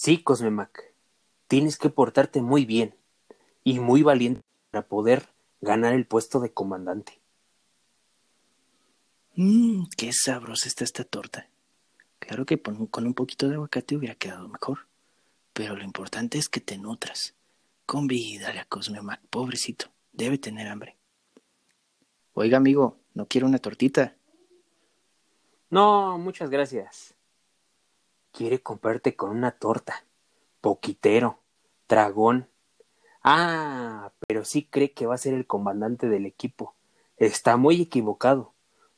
Sí, Cosmemac, tienes que portarte muy bien y muy valiente para poder ganar el puesto de comandante. Mmm, qué sabrosa está esta torta. Claro que con un poquito de aguacate hubiera quedado mejor, pero lo importante es que te nutras. Convídale a Cosmemac, pobrecito, debe tener hambre. Oiga, amigo, ¿no quiere una tortita? No, muchas gracias. Quiere comprarte con una torta. Poquitero. Dragón. Ah, pero sí cree que va a ser el comandante del equipo. Está muy equivocado.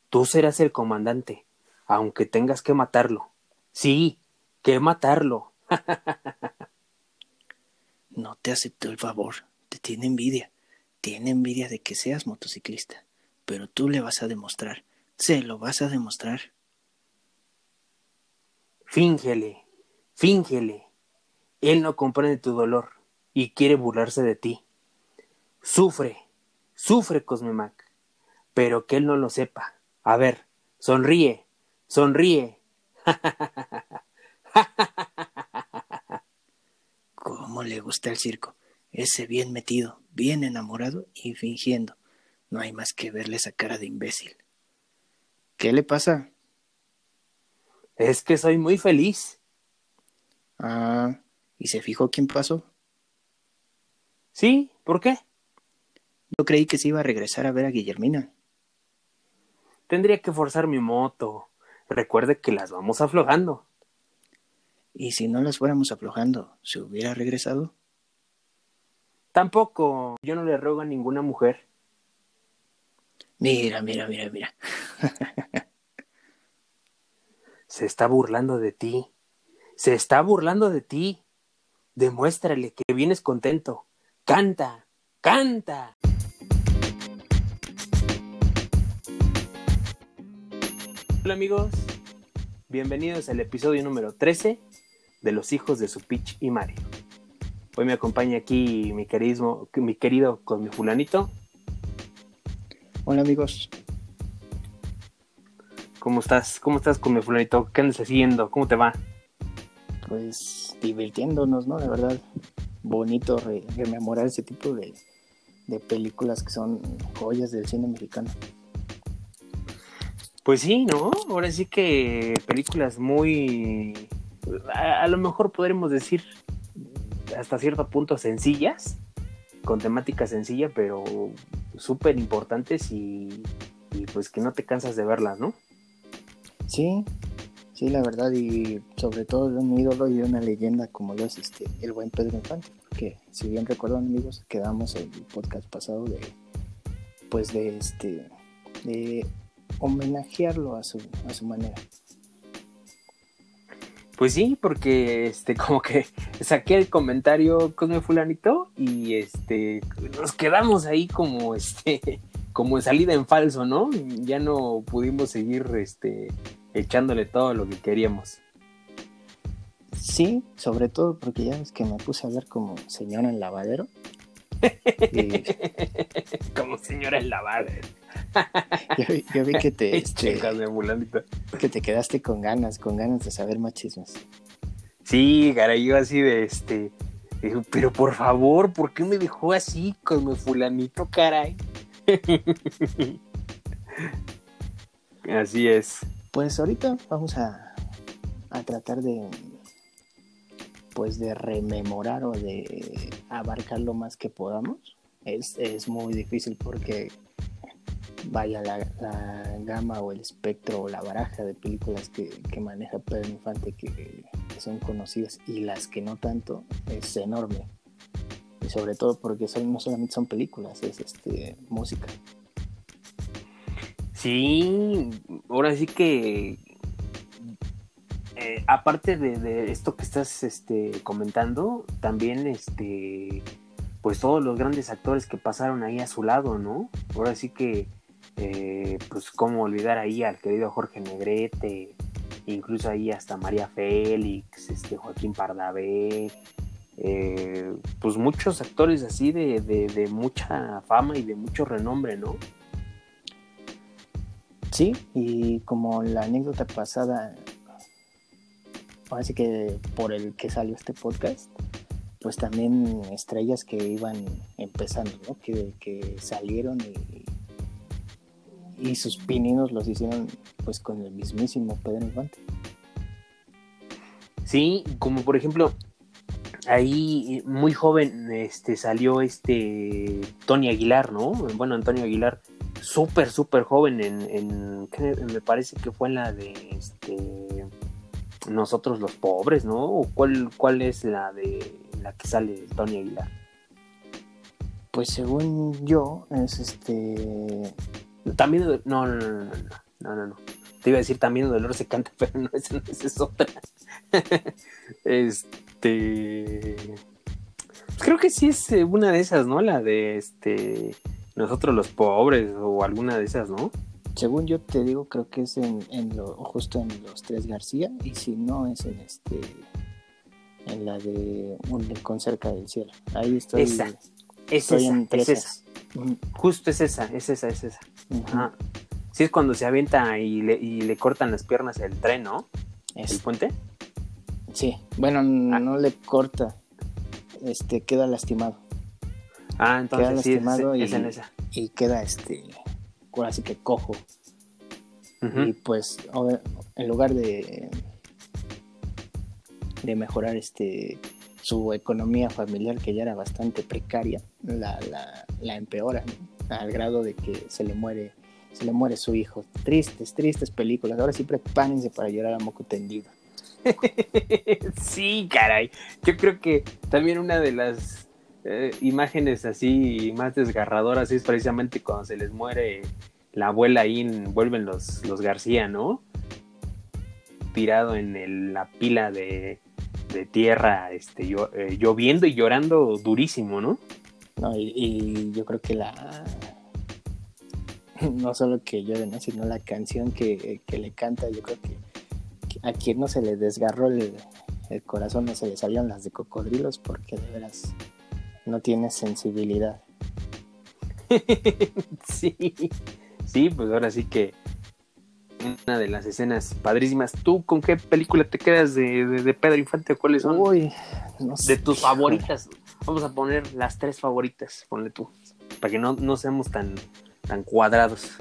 Tú serás el comandante, aunque tengas que matarlo. Sí, que matarlo. no te aceptó el favor. Te tiene envidia. Tiene envidia de que seas motociclista. Pero tú le vas a demostrar. Se lo vas a demostrar. Fíngele, fíngele. Él no comprende tu dolor y quiere burlarse de ti. Sufre, sufre, Cosmemac, pero que él no lo sepa. A ver, sonríe, sonríe. ¿Cómo le gusta el circo? Ese bien metido, bien enamorado y fingiendo. No hay más que verle esa cara de imbécil. ¿Qué le pasa? Es que soy muy feliz. Ah, ¿y se fijó quién pasó? Sí, ¿por qué? Yo creí que se iba a regresar a ver a Guillermina. Tendría que forzar mi moto. Recuerde que las vamos aflojando. ¿Y si no las fuéramos aflojando, se hubiera regresado? Tampoco. Yo no le ruego a ninguna mujer. Mira, mira, mira, mira. Se está burlando de ti. Se está burlando de ti. Demuéstrale que vienes contento. Canta, canta. Hola amigos, bienvenidos al episodio número 13 de Los hijos de Supich y Mario. Hoy me acompaña aquí mi, mi querido con mi fulanito. Hola amigos, ¿Cómo estás? ¿Cómo estás con mi fulanito? ¿Qué andas haciendo? ¿Cómo te va? Pues divirtiéndonos, ¿no? De verdad, bonito rememorar ese tipo de, películas que son joyas del cine mexicano. Pues sí, ¿no? Ahora sí que películas muy, a, lo mejor podremos decir hasta cierto punto sencillas, con temática sencilla, pero súper importantes y, y, pues que no te cansas de verlas, ¿no? Sí, sí, la verdad, y sobre todo de un ídolo y de una leyenda como lo es este, el buen Pedro Infante, que si bien recuerdan amigos, quedamos el podcast pasado de pues de este de homenajearlo a su, a su manera. Pues sí, porque este como que saqué el comentario con el fulanito y este nos quedamos ahí como este como salida en falso, ¿no? Ya no pudimos seguir este echándole todo lo que queríamos. Sí, sobre todo porque ya es que me puse a hablar como señora en lavadero. como señora en lavadero. yo, vi, que te este, que te quedaste con ganas, con ganas de saber más chismes. Sí, caray, yo así de este. Pero por favor, ¿por qué me dejó así con mi fulanito, caray? así es. Pues ahorita vamos a, tratar de pues de rememorar o de abarcar lo más que podamos. Es, muy difícil porque vaya la, gama o el espectro o la baraja de películas que, maneja Pedro Infante que, son conocidas y las que no tanto es enorme. Y sobre todo porque son, no solamente son películas, es este música. Sí, ahora sí que eh, aparte de, esto que estás este, comentando, también este, pues todos los grandes actores que pasaron ahí a su lado, ¿no? Ahora sí que, eh, pues cómo olvidar ahí al querido Jorge Negrete, incluso ahí hasta María Félix, este, Joaquín Pardavé, eh, pues muchos actores así de, de mucha fama y de mucho renombre, ¿no? Sí, y como la anécdota pasada así que por el que salió este podcast, pues también estrellas que iban empezando, ¿no? Que, que salieron y, y sus pininos los hicieron pues con el mismísimo Pedro Infante. Sí, como por ejemplo, ahí muy joven este salió este Tony Aguilar, ¿no? Bueno, Antonio Aguilar, súper, súper joven en, en, me parece que fue la de este nosotros los pobres, ¿no? ¿O cuál, cuál es la de la que sale Tony Aguilar? Pues según yo, es este. También, no, no, no, no, no, no, no. Te iba a decir también Dolor se canta, pero no, esa, esa es otra. este. Pues creo que sí es eh, una de esas, ¿no? La de este. Nosotros los pobres, o alguna de esas, ¿no? Según yo te digo, creo que es en, en lo, justo en los tres García, y si no es en este en la de Un con cerca del cielo. Ahí estoy. Esa. Es estoy esa, en es esa. Justo es esa, es esa, es esa. Ajá. Sí, es cuando se avienta y le, y le cortan las piernas el tren, ¿no? Es- El puente. sí, bueno, Ah. no le corta, este queda lastimado Ah, queda entonces sí, es, lastimado y, es en esa. y queda este, ahora sí que cojo. Y pues en lugar de de mejorar este su economía familiar que ya era bastante precaria, la, la, la empeora ¿no? al grado de que se le muere se le muere su hijo. Tristes, tristes películas. Ahora sí prepárense para llorar a moco tendido. sí, caray. Yo creo que también una de las eh, imágenes así más desgarradoras es precisamente cuando se les muere la abuela ahí en, vuelven los, los García, ¿no? Tirado en la pila de, tierra, este, eh, lloviendo y llorando durísimo, ¿no? No, y, yo creo que la no solo que llore, ¿no? sino la canción que, le canta, yo creo que, a quien no se le desgarró el, corazón, no se le salían las de cocodrilos, porque de veras no tiene sensibilidad. sí, sí, pues ahora sí que una de las escenas padrísimas. ¿Tú con qué película te quedas de, de- de Pedro Infante cuáles son Uy, no sé. de tus favoritas? Vamos a poner las tres favoritas, ponle tú, para que no, no seamos tan, tan cuadrados.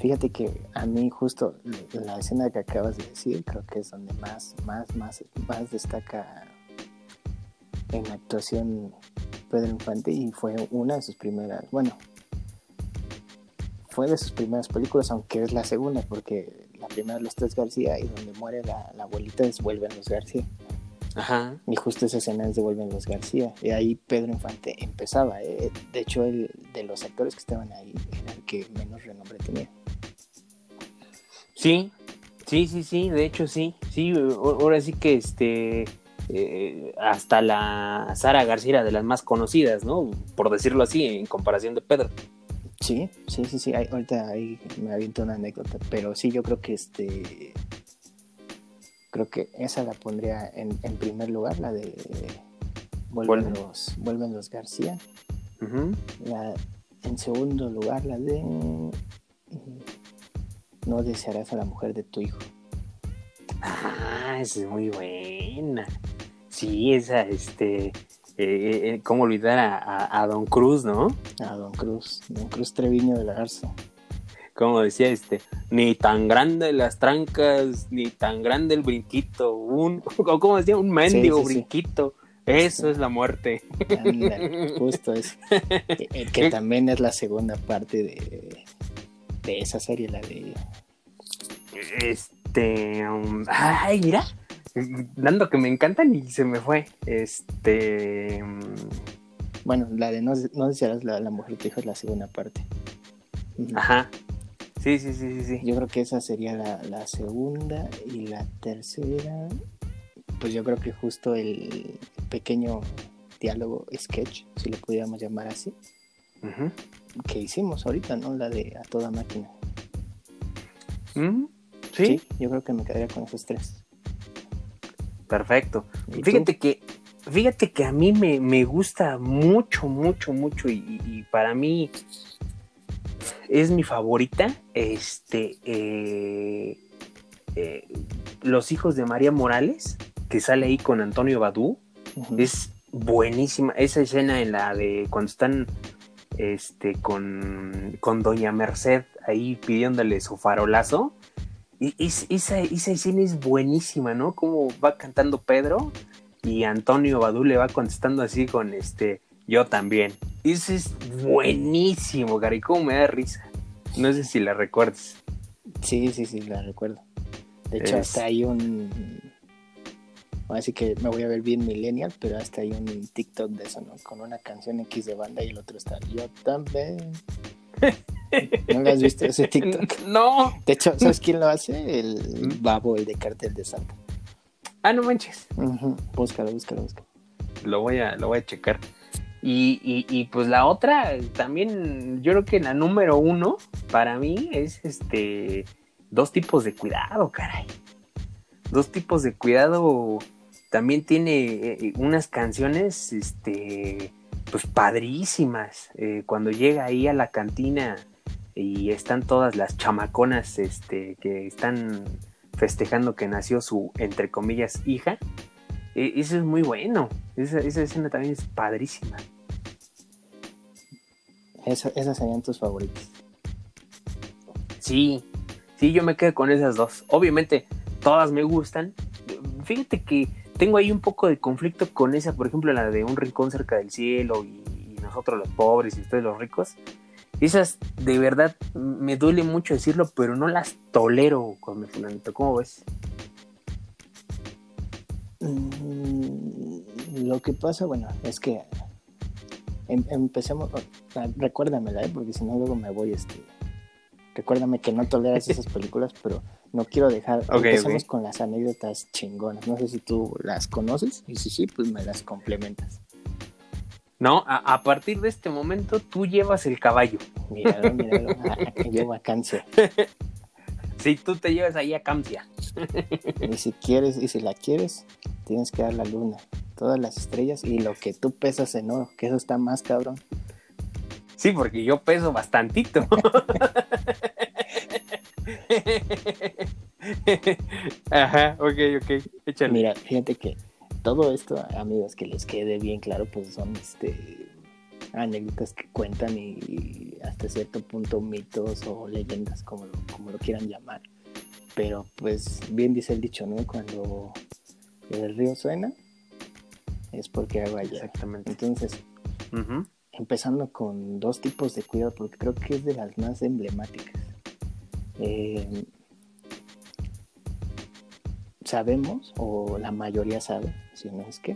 Fíjate que a mí justo la escena que acabas de decir, creo que es donde más, más, más, más destaca en actuación Pedro Infante y fue una de sus primeras, bueno, fue de sus primeras películas, aunque es la segunda, porque la primera Los Tres García y donde muere la, la abuelita es Vuelven los García. Ajá. Y justo esa escena es de Vuelven los García. Y ahí Pedro Infante empezaba. ¿eh? De hecho, el, de los actores que estaban ahí era el que menos renombre tenía. Sí, sí, sí, sí, de hecho sí, sí, ahora sí que este, eh, hasta la Sara García de las más conocidas, ¿no? Por decirlo así, en comparación de Pedro. Sí, sí, sí, sí. Ahí- ahorita ahí me aviento una anécdota, pero sí, yo creo que este, creo que esa la pondría en, en primer lugar, la de Vuelven los, Vuelven los García. La, en segundo lugar, la de No desearás a la mujer de tu hijo. Ah, esa es muy buena. Sí, esa, este, eh, eh, ¿cómo olvidar a, a- a Don Cruz, no? A Don Cruz, Don Cruz Treviño de la Garza. Como decía este, ni tan grande las trancas, ni tan grande el brinquito, un, o como decía, un mendigo sí, sí. brinquito. Eso es la muerte. Ándale, justo eso. Que, eh, que también es la segunda parte de, de esa serie, la de Este, um, ay, mira, dando que me encantan y se me fue. Este, Bueno, la de No, no desearás la, la mujer tu hijo es la segunda parte. Ajá, sí, sí, sí, sí, sí. Yo creo que esa sería la, la segunda y la tercera. Pues yo creo que justo el pequeño diálogo sketch, si le pudiéramos llamar así, que hicimos ahorita, ¿no? La de A Toda Máquina. Mm, sí, yo creo que me quedaría con esos tres. Perfecto. Fíjate que, fíjate que a mí me, me gusta mucho, mucho, mucho y, y- y para mí es mi favorita. Este, eh, eh, Los hijos de María Morales. que sale ahí con Antonio Badú, es buenísima. Esa escena en la de cuando están este, con, con Doña Merced ahí pidiéndole su farolazo. Y, esa, esa escena es buenísima, ¿no? Como va cantando Pedro y Antonio Badú le va contestando así con este, yo también. Eso es buenísimo, Gary, cómo me da risa. No sé si la recuerdas. Sí, sí, sí, la recuerdo. De hecho, hasta hay un. Así que me voy a ver bien millennial, pero hasta hay un TikTok de eso, ¿no? Con una canción X de banda y el otro está Yo también. ¿No lo has visto ese TikTok? No. De hecho, ¿sabes quién lo hace? El babo, el de cartel de Santa. Ah, no manches. Búscalo, búscalo, búscalo. Lo voy a, lo voy a checar. Y, y, pues la otra, también, yo creo que la número uno para mí es este dos tipos de cuidado, caray. Dos tipos de cuidado. También tiene eh, unas canciones, este, pues padrísimas. Eh, cuando llega ahí a la cantina y están todas las chamaconas, este, que están festejando que nació su, entre comillas, hija. E, eso es muy bueno. Esa, escena también es padrísima. esas serían tus favoritas. Sí, sí, yo me quedo con esas dos. Obviamente, todas me gustan. Fíjate que tengo ahí un poco de conflicto con esa, por ejemplo, la de Un Rincón cerca del cielo y, nosotros los pobres y ustedes los ricos. Esas, de verdad, me duele mucho decirlo, pero no las tolero con mi fulanito. ¿Cómo ves? Mm, lo que pasa, bueno, es que em, empecemos, recuérdamela, ¿eh? porque si no luego me voy, este, recuérdame que no toleras esas películas, pero no quiero dejar, empecemos con las anécdotas chingonas, no sé si tú las conoces, y si sí, pues me las complementas. No, a, partir de este momento tú llevas el caballo. Míralo, míralo, llevo a Sí, tú te llevas ahí a Cancia. Y si quieres, y si la quieres, tienes que dar la luna, todas las estrellas y lo que tú pesas en oro, que eso está más cabrón. Sí, porque yo peso bastantito. Ajá, ok, ok, échale. Mira, fíjate que todo esto, amigos, que les quede bien claro, pues son este anécdotas que cuentan y, hasta cierto punto mitos o leyendas, como lo, como lo quieran llamar. Pero pues bien dice el dicho, ¿no? Cuando el río suena, es porque agua hay. Exactamente. Entonces, empezando con dos tipos de cuidado, porque creo que es de las más emblemáticas. Eh, sabemos, o la mayoría sabe, si no es que,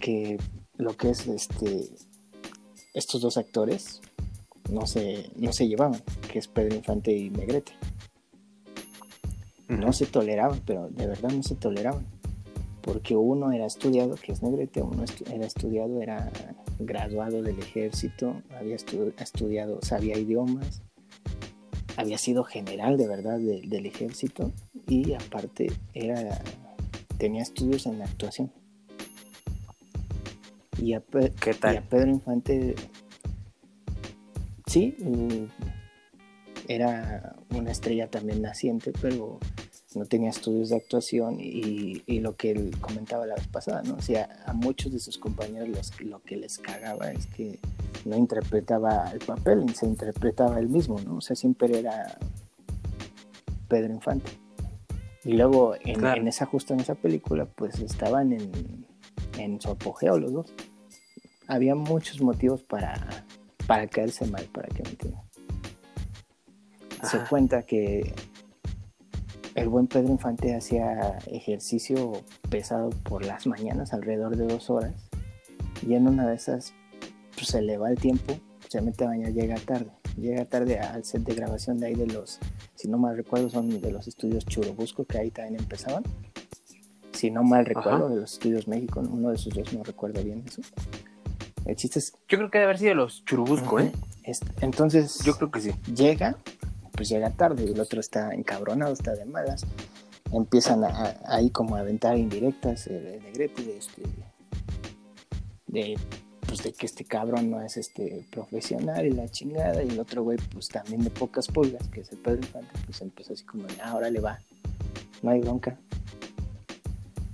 que lo que es este estos dos actores no se, no se llevaban, que es Pedro Infante y Negrete. No se toleraban, pero de verdad no se toleraban. Porque uno era estudiado, que es Negrete, uno era estudiado, era graduado del ejército, había estudiado, sabía idiomas, había sido general de verdad del ejército y aparte era tenía estudios en actuación. Y a, Pedro Infante, sí, mm, era una estrella también naciente, pero no tenía estudios de actuación y, lo que él comentaba la vez pasada, ¿no? O sea, a muchos de sus compañeros lo que les cagaba es que no interpretaba el papel, se interpretaba él mismo, ¿no? O sea, siempre era Pedro Infante. Y luego en, esa justo en esa película, pues estaban en, en su apogeo los dos. Había muchos motivos para, para caerse mal, para que me entiendan. Se cuenta que el buen Pedro Infante hacía ejercicio pesado por las mañanas, alrededor de dos horas, y en una de esas pues, se le va el tiempo, se mete a bañar, llega tarde. Llega tarde al set de grabación de ahí de los, si no mal recuerdo, son de los estudios Churubusco, que ahí también empezaban si no mal recuerdo, de los estudios México, uno de esos dos, no recuerdo bien eso. El chiste es... Yo creo que debe haber sido los Churubusco, ¿eh? Entonces... Yo creo que sí. Llega, pues llega tarde, y el otro está encabronado, está de malas. Empiezan ahí como a aventar indirectas eh, de Negrete, de este... De, pues de que este cabrón no es este profesional y la chingada, y el otro güey, pues también de pocas pulgas, que es el Pedro Infante, pues empezó así como, ahora le va, no hay bronca,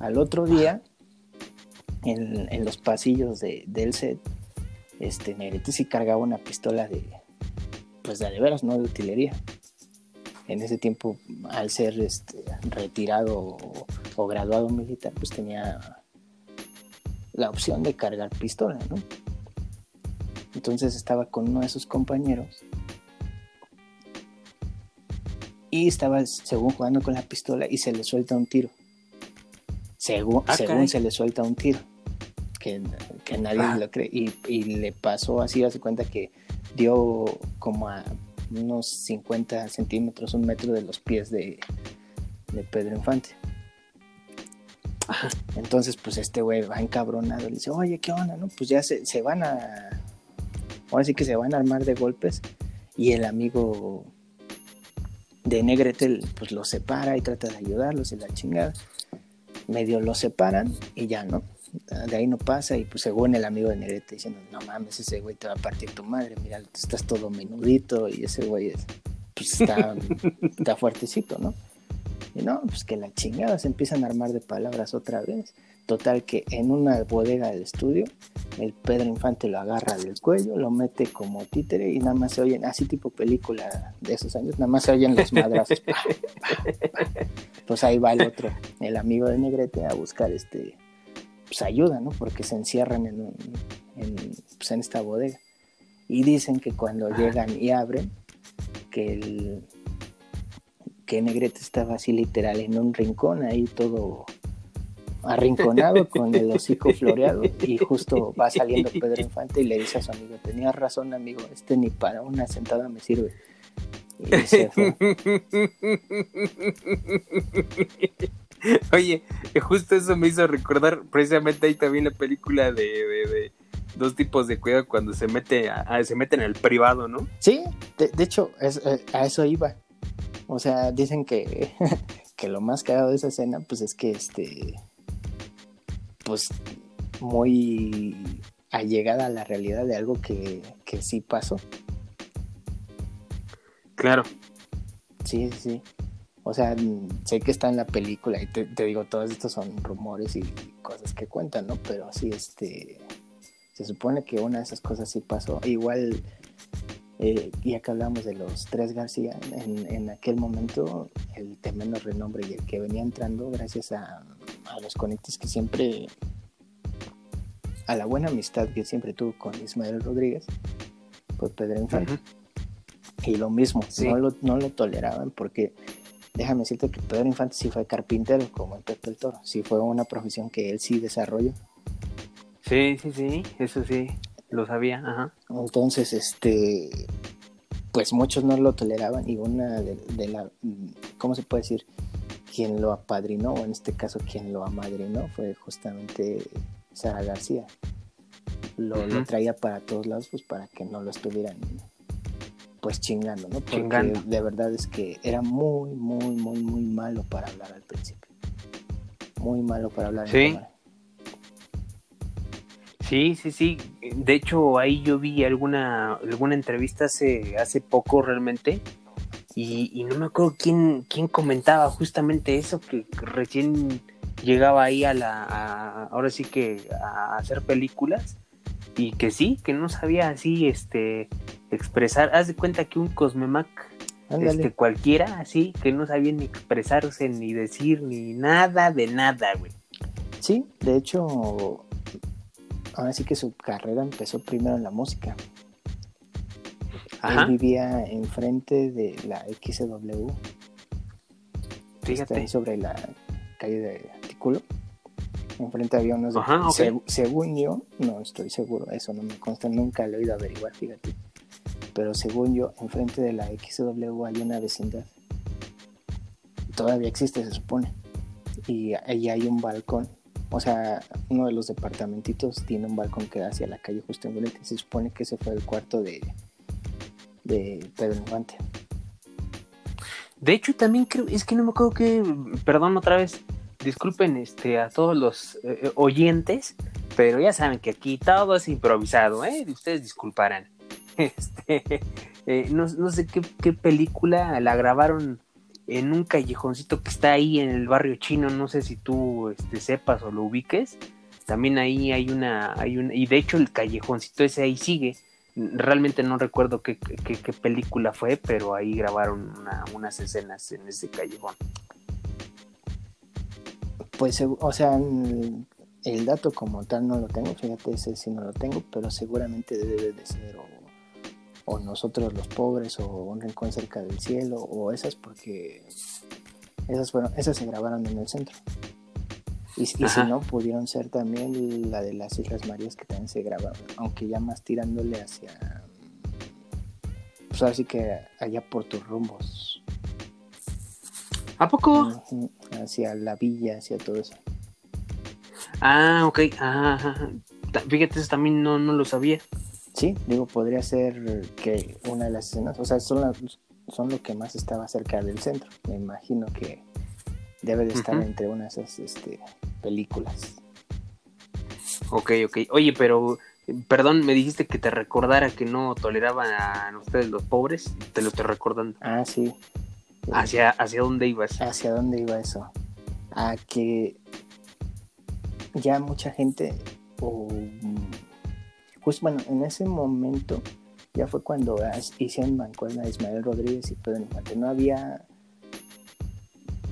Al otro día, en, los pasillos de, del set, este, Negrete sí cargaba una pistola de, pues de, veras, no de utilería. En ese tiempo, al ser este, retirado o, graduado militar, pues tenía la opción de cargar pistola, ¿no? Entonces estaba con uno de sus compañeros y estaba, según jugando con la pistola y se le suelta un tiro. Según, ah, según se le suelta un tiro que, nadie ah. lo cree. Y, le pasó así, hace cuenta que dio como a unos 50 centímetros, un metro de los pies de, Pedro Infante. Entonces, pues este güey va encabronado, le dice, oye, ¿qué onda? No? Pues ya se, se van a. Ahora sí que se van a armar de golpes. Y el amigo de Negrete, pues lo separa y trata de ayudarlos y la chingada. Medio lo separan y ya, ¿no? de ahí no pasa y pues según el amigo de Negrete diciendo, no mames, ese güey te va a partir tu madre, mira, estás todo menudito y ese güey pues está, está fuertecito, ¿no? Y no, pues que la chingada se empiezan a armar de palabras otra vez. Total que en una bodega del estudio, el Pedro Infante lo agarra del cuello, lo mete como títere y nada más se oyen, así tipo película de esos años, nada más se oyen los madrazos. pues ahí va el otro, el amigo de Negrete, a buscar este pues, ayuda, ¿no? Porque se encierran en, pues, en, esta bodega. Y dicen que cuando llegan y abren, que el que Negrete estaba así literal en un rincón, ahí todo arrinconado con el hocico floreado y justo va saliendo Pedro Infante y le dice a su amigo, tenías razón amigo, este ni para una sentada me sirve. Y se fue. Oye, justo eso me hizo recordar precisamente ahí también la película de, dos tipos de cuidado cuando se mete a, se mete en el privado, ¿no? Sí, de, hecho eh, a eso iba. O sea, dicen que, que lo más cagado de esa escena, pues es que este, pues muy allegada a la realidad de algo que, que sí pasó. Claro. Sí, sí. O sea, sé que está en la película y te, digo, todos estos son rumores y cosas que cuentan, ¿no? Pero sí, este, se supone que una de esas cosas sí pasó. Igual, eh, ya que hablamos de los tres García, en, aquel momento el tremendo renombre y el que venía entrando gracias a, los conectes que siempre, a la buena amistad que siempre tuvo con Ismael Rodríguez, pues Pedro Infante. Y lo mismo, no, lo, no lo toleraban porque déjame decirte que Pedro Infante sí fue carpintero, como el Pepe el Toro. Sí fue una profesión que él sí desarrolló. Sí, sí, sí, eso sí, lo sabía. Ajá. Entonces, este, pues muchos no lo toleraban y una de, la, ¿cómo se puede decir? Quien lo apadrinó, o en este caso quien lo amadrinó, fue justamente Sara García. Lo, lo traía para todos lados, pues para que no lo estuvieran pues chingando, ¿no? Porque de verdad es que era muy, muy, muy, muy malo para hablar al principio. Muy malo para hablar sí. en Sí, sí, sí. De hecho, ahí yo vi alguna, alguna entrevista hace, hace poco realmente. Y, no me acuerdo quién, quién comentaba justamente eso, que recién llegaba ahí a la, ahora sí que a hacer películas y que sí, que no sabía así, este, expresar. Haz de cuenta que un Cosmemac, este, cualquiera, así, que no sabía ni expresarse, ni decir, ni nada de nada, güey. Sí, de hecho, ahora sí que su carrera empezó primero en la música. Él vivía enfrente de la XW. Fíjate. sobre la calle de Artículo. Enfrente había unos. según yo, no estoy seguro, eso no me consta, nunca lo he ido a averiguar, fíjate pero según yo, enfrente de la XW hay una vecindad. Todavía existe, se supone. Y ahí hay un balcón. O sea, uno de los departamentitos tiene un balcón que da hacia la calle justo enfrente. Se supone que ese fue el cuarto de, de Pedro Infante. De hecho, también creo, es que no me acuerdo que, perdón otra vez, disculpen este, a todos los eh, oyentes, pero ya saben que aquí todo es improvisado, ¿eh? Ustedes disculparán. Este, eh, no, sé qué, película la grabaron en un callejoncito que está ahí en el barrio chino, no sé si tú este, sepas o lo ubiques, también ahí hay una, hay un, y de hecho el callejoncito ese ahí sigue, realmente no recuerdo qué, qué, película fue, pero ahí grabaron unas escenas en ese callejón. Pues, o sea, el dato como tal no lo tengo, fíjate, ese sí no lo tengo, pero seguramente debe de ser o, nosotros los pobres o un rincón cerca del cielo o esas porque esas fueron, esas se grabaron en el centro. Y, si no, pudieron ser también la de las Islas Marías que también se grabaron, aunque ya más tirándole hacia, pues así que allá por tus rumbos. ¿A poco? Hacia la villa, hacia todo eso. Ah, ok. Ajá, Fíjate, eso también no, no lo sabía. Sí, digo, podría ser que una de las escenas, o sea, son, son lo que más estaba cerca del centro. Me imagino que debe de estar entre unas este, películas. Ok, ok. Oye, pero, perdón, me dijiste que te recordara que no toleraban a ustedes los pobres. Te lo estoy recordando. Ah, sí. ¿Hacia, hacia dónde ibas? ¿Hacia dónde iba eso? A que ya mucha gente, o pues bueno, en ese momento ya fue cuando hicieron mancuerna Ismael Rodríguez y Pedro Infante. No había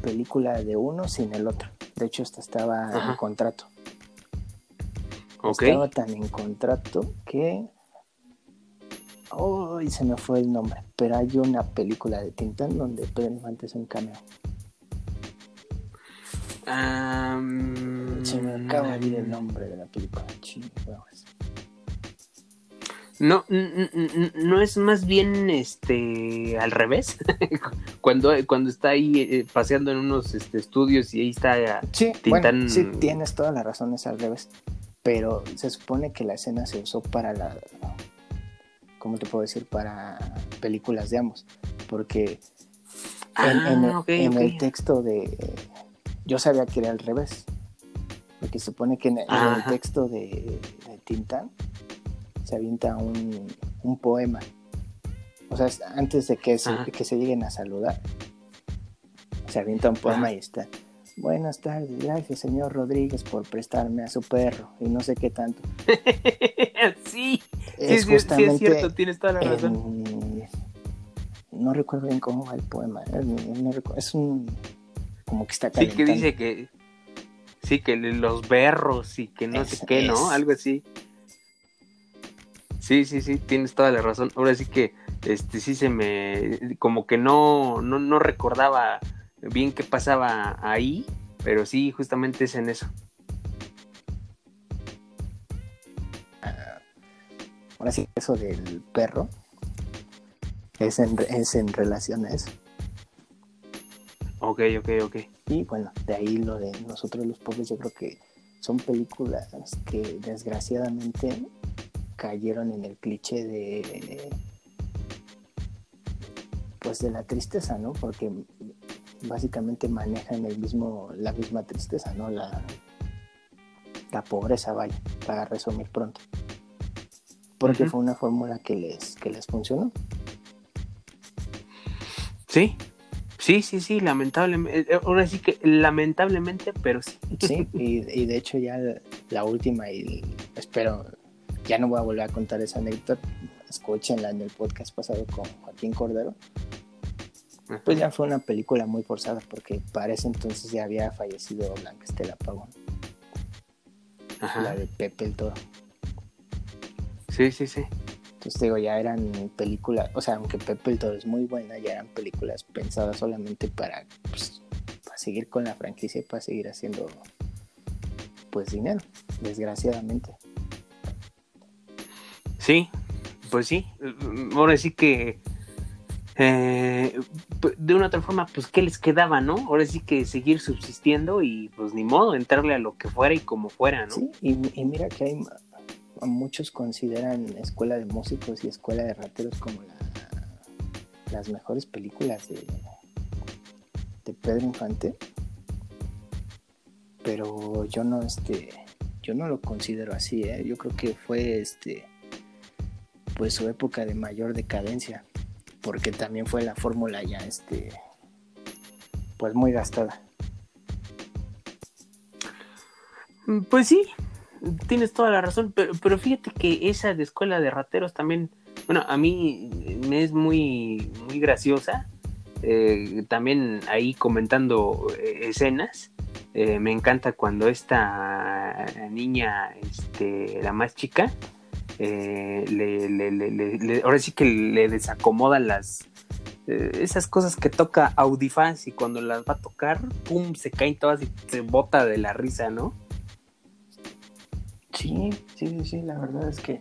película de uno sin el otro. De hecho, esta estaba en contrato. Estaba tan en contrato que. Oh, se me fue el nombre. Pero hay una película de Tintán donde Pedro Infante es un cameo. se me acaba de ir el nombre de la película. No, no es más bien este al revés. cuando, cuando está ahí eh, paseando en unos este, estudios y ahí está sí, Bueno, sí, tienes toda la razón, es al revés. Pero se supone que la escena se usó para la. ¿Cómo te puedo decir? Para películas de ambos. Porque en, ah, el, texto de. Yo sabía que era al revés. Porque se supone que en, el texto de, de Tintán se avienta un, un poema. O sea, antes de que se, que se lleguen a saludar, se avienta un poema y está. Buenas tardes, gracias señor Rodríguez por prestarme a su perro y no sé qué tanto. sí, es sí, sí, es cierto, tienes toda la razón. no recuerdo bien cómo va el poema. ¿eh? es un como que está calentando. Sí, que dice que sí, que los berros y que no sé qué, ¿no? Algo así. Sí, sí, sí, tienes toda la razón. Ahora sí que este sí se me como que no no, no recordaba bien qué pasaba ahí, pero sí justamente es en eso. Ah, ahora sí, eso del perro es en, es en relación a eso. Ok, ok, ok. Y bueno, de ahí lo de nosotros los pobres, yo creo que son películas que desgraciadamente cayeron en el cliché de pues de la tristeza, ¿no? Porque básicamente manejan el mismo la misma tristeza, ¿no? La la pobreza, vaya, para resumir pronto. Porque fue una fórmula que les que les funcionó. Sí, Sí, sí, sí, lamentablemente, eh, ahora sí que lamentablemente, pero sí. Sí, y, y de hecho ya la última, y espero ya no voy a volver a contar esa anécdota, escúchenla en el podcast pasado con Joaquín Cordero. Pues ya fue una película muy forzada porque para ese entonces ya había fallecido Blanca Estela Pavón. La de Pepe el Toro. Sí, sí, sí. Entonces digo, ya eran películas, o sea, aunque Pepe el Toro es muy buena, ya eran películas pensadas solamente para, pues, para seguir con la franquicia y para seguir haciendo pues dinero, desgraciadamente. Sí, pues sí. Ahora sí que eh, de una otra forma, pues qué les quedaba, ¿no? Ahora sí que seguir subsistiendo y pues ni modo, entrarle a lo que fuera y como fuera, ¿no? Sí, y, mira que hay muchos consideran Escuela de Músicos y Escuela de Rateros como las mejores películas de, de Pedro Infante. Pero yo no, este, yo no lo considero así, ¿eh? Yo creo que fue, este, pues su época de mayor decadencia, porque también fue la fórmula ya este pues muy gastada. Pues sí, tienes toda la razón, pero, pero fíjate que esa de escuela de rateros también, bueno, a mí me es muy, muy graciosa. Eh, también ahí comentando eh, escenas. Eh, me encanta cuando esta niña, este, la más chica, le, ahora sí que le desacomoda las esas cosas que toca Audifaz y cuando las va a tocar, pum, se caen todas y se bota de la risa, ¿no? Sí, sí, sí, sí, la verdad es que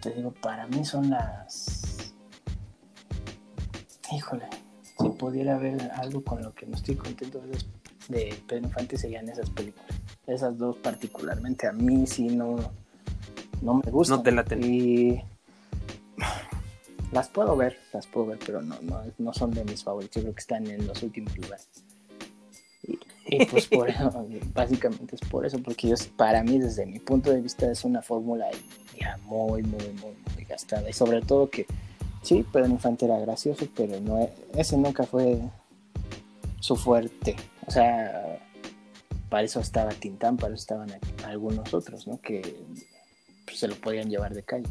te digo, para mí son las... Híjole, si pudiera haber algo con lo que no estoy contento de Pedro Infante serían esas películas. Esas dos particularmente a mí sí no, no me gustan. No te laten. Y las puedo ver, las puedo ver, pero no, no, no son de mis favoritos. Yo creo que están en los últimos lugares. Y pues por eso, básicamente es por eso, porque yo, para mí, desde mi punto de vista, es una fórmula ya muy, muy, muy, muy gastada. Y sobre todo que, sí, Pedro Infante era gracioso, pero no, ese nunca fue su fuerte. O sea, para eso estaba Tintán, para eso estaban algunos otros, ¿no? Que pues, se lo podían llevar de calle.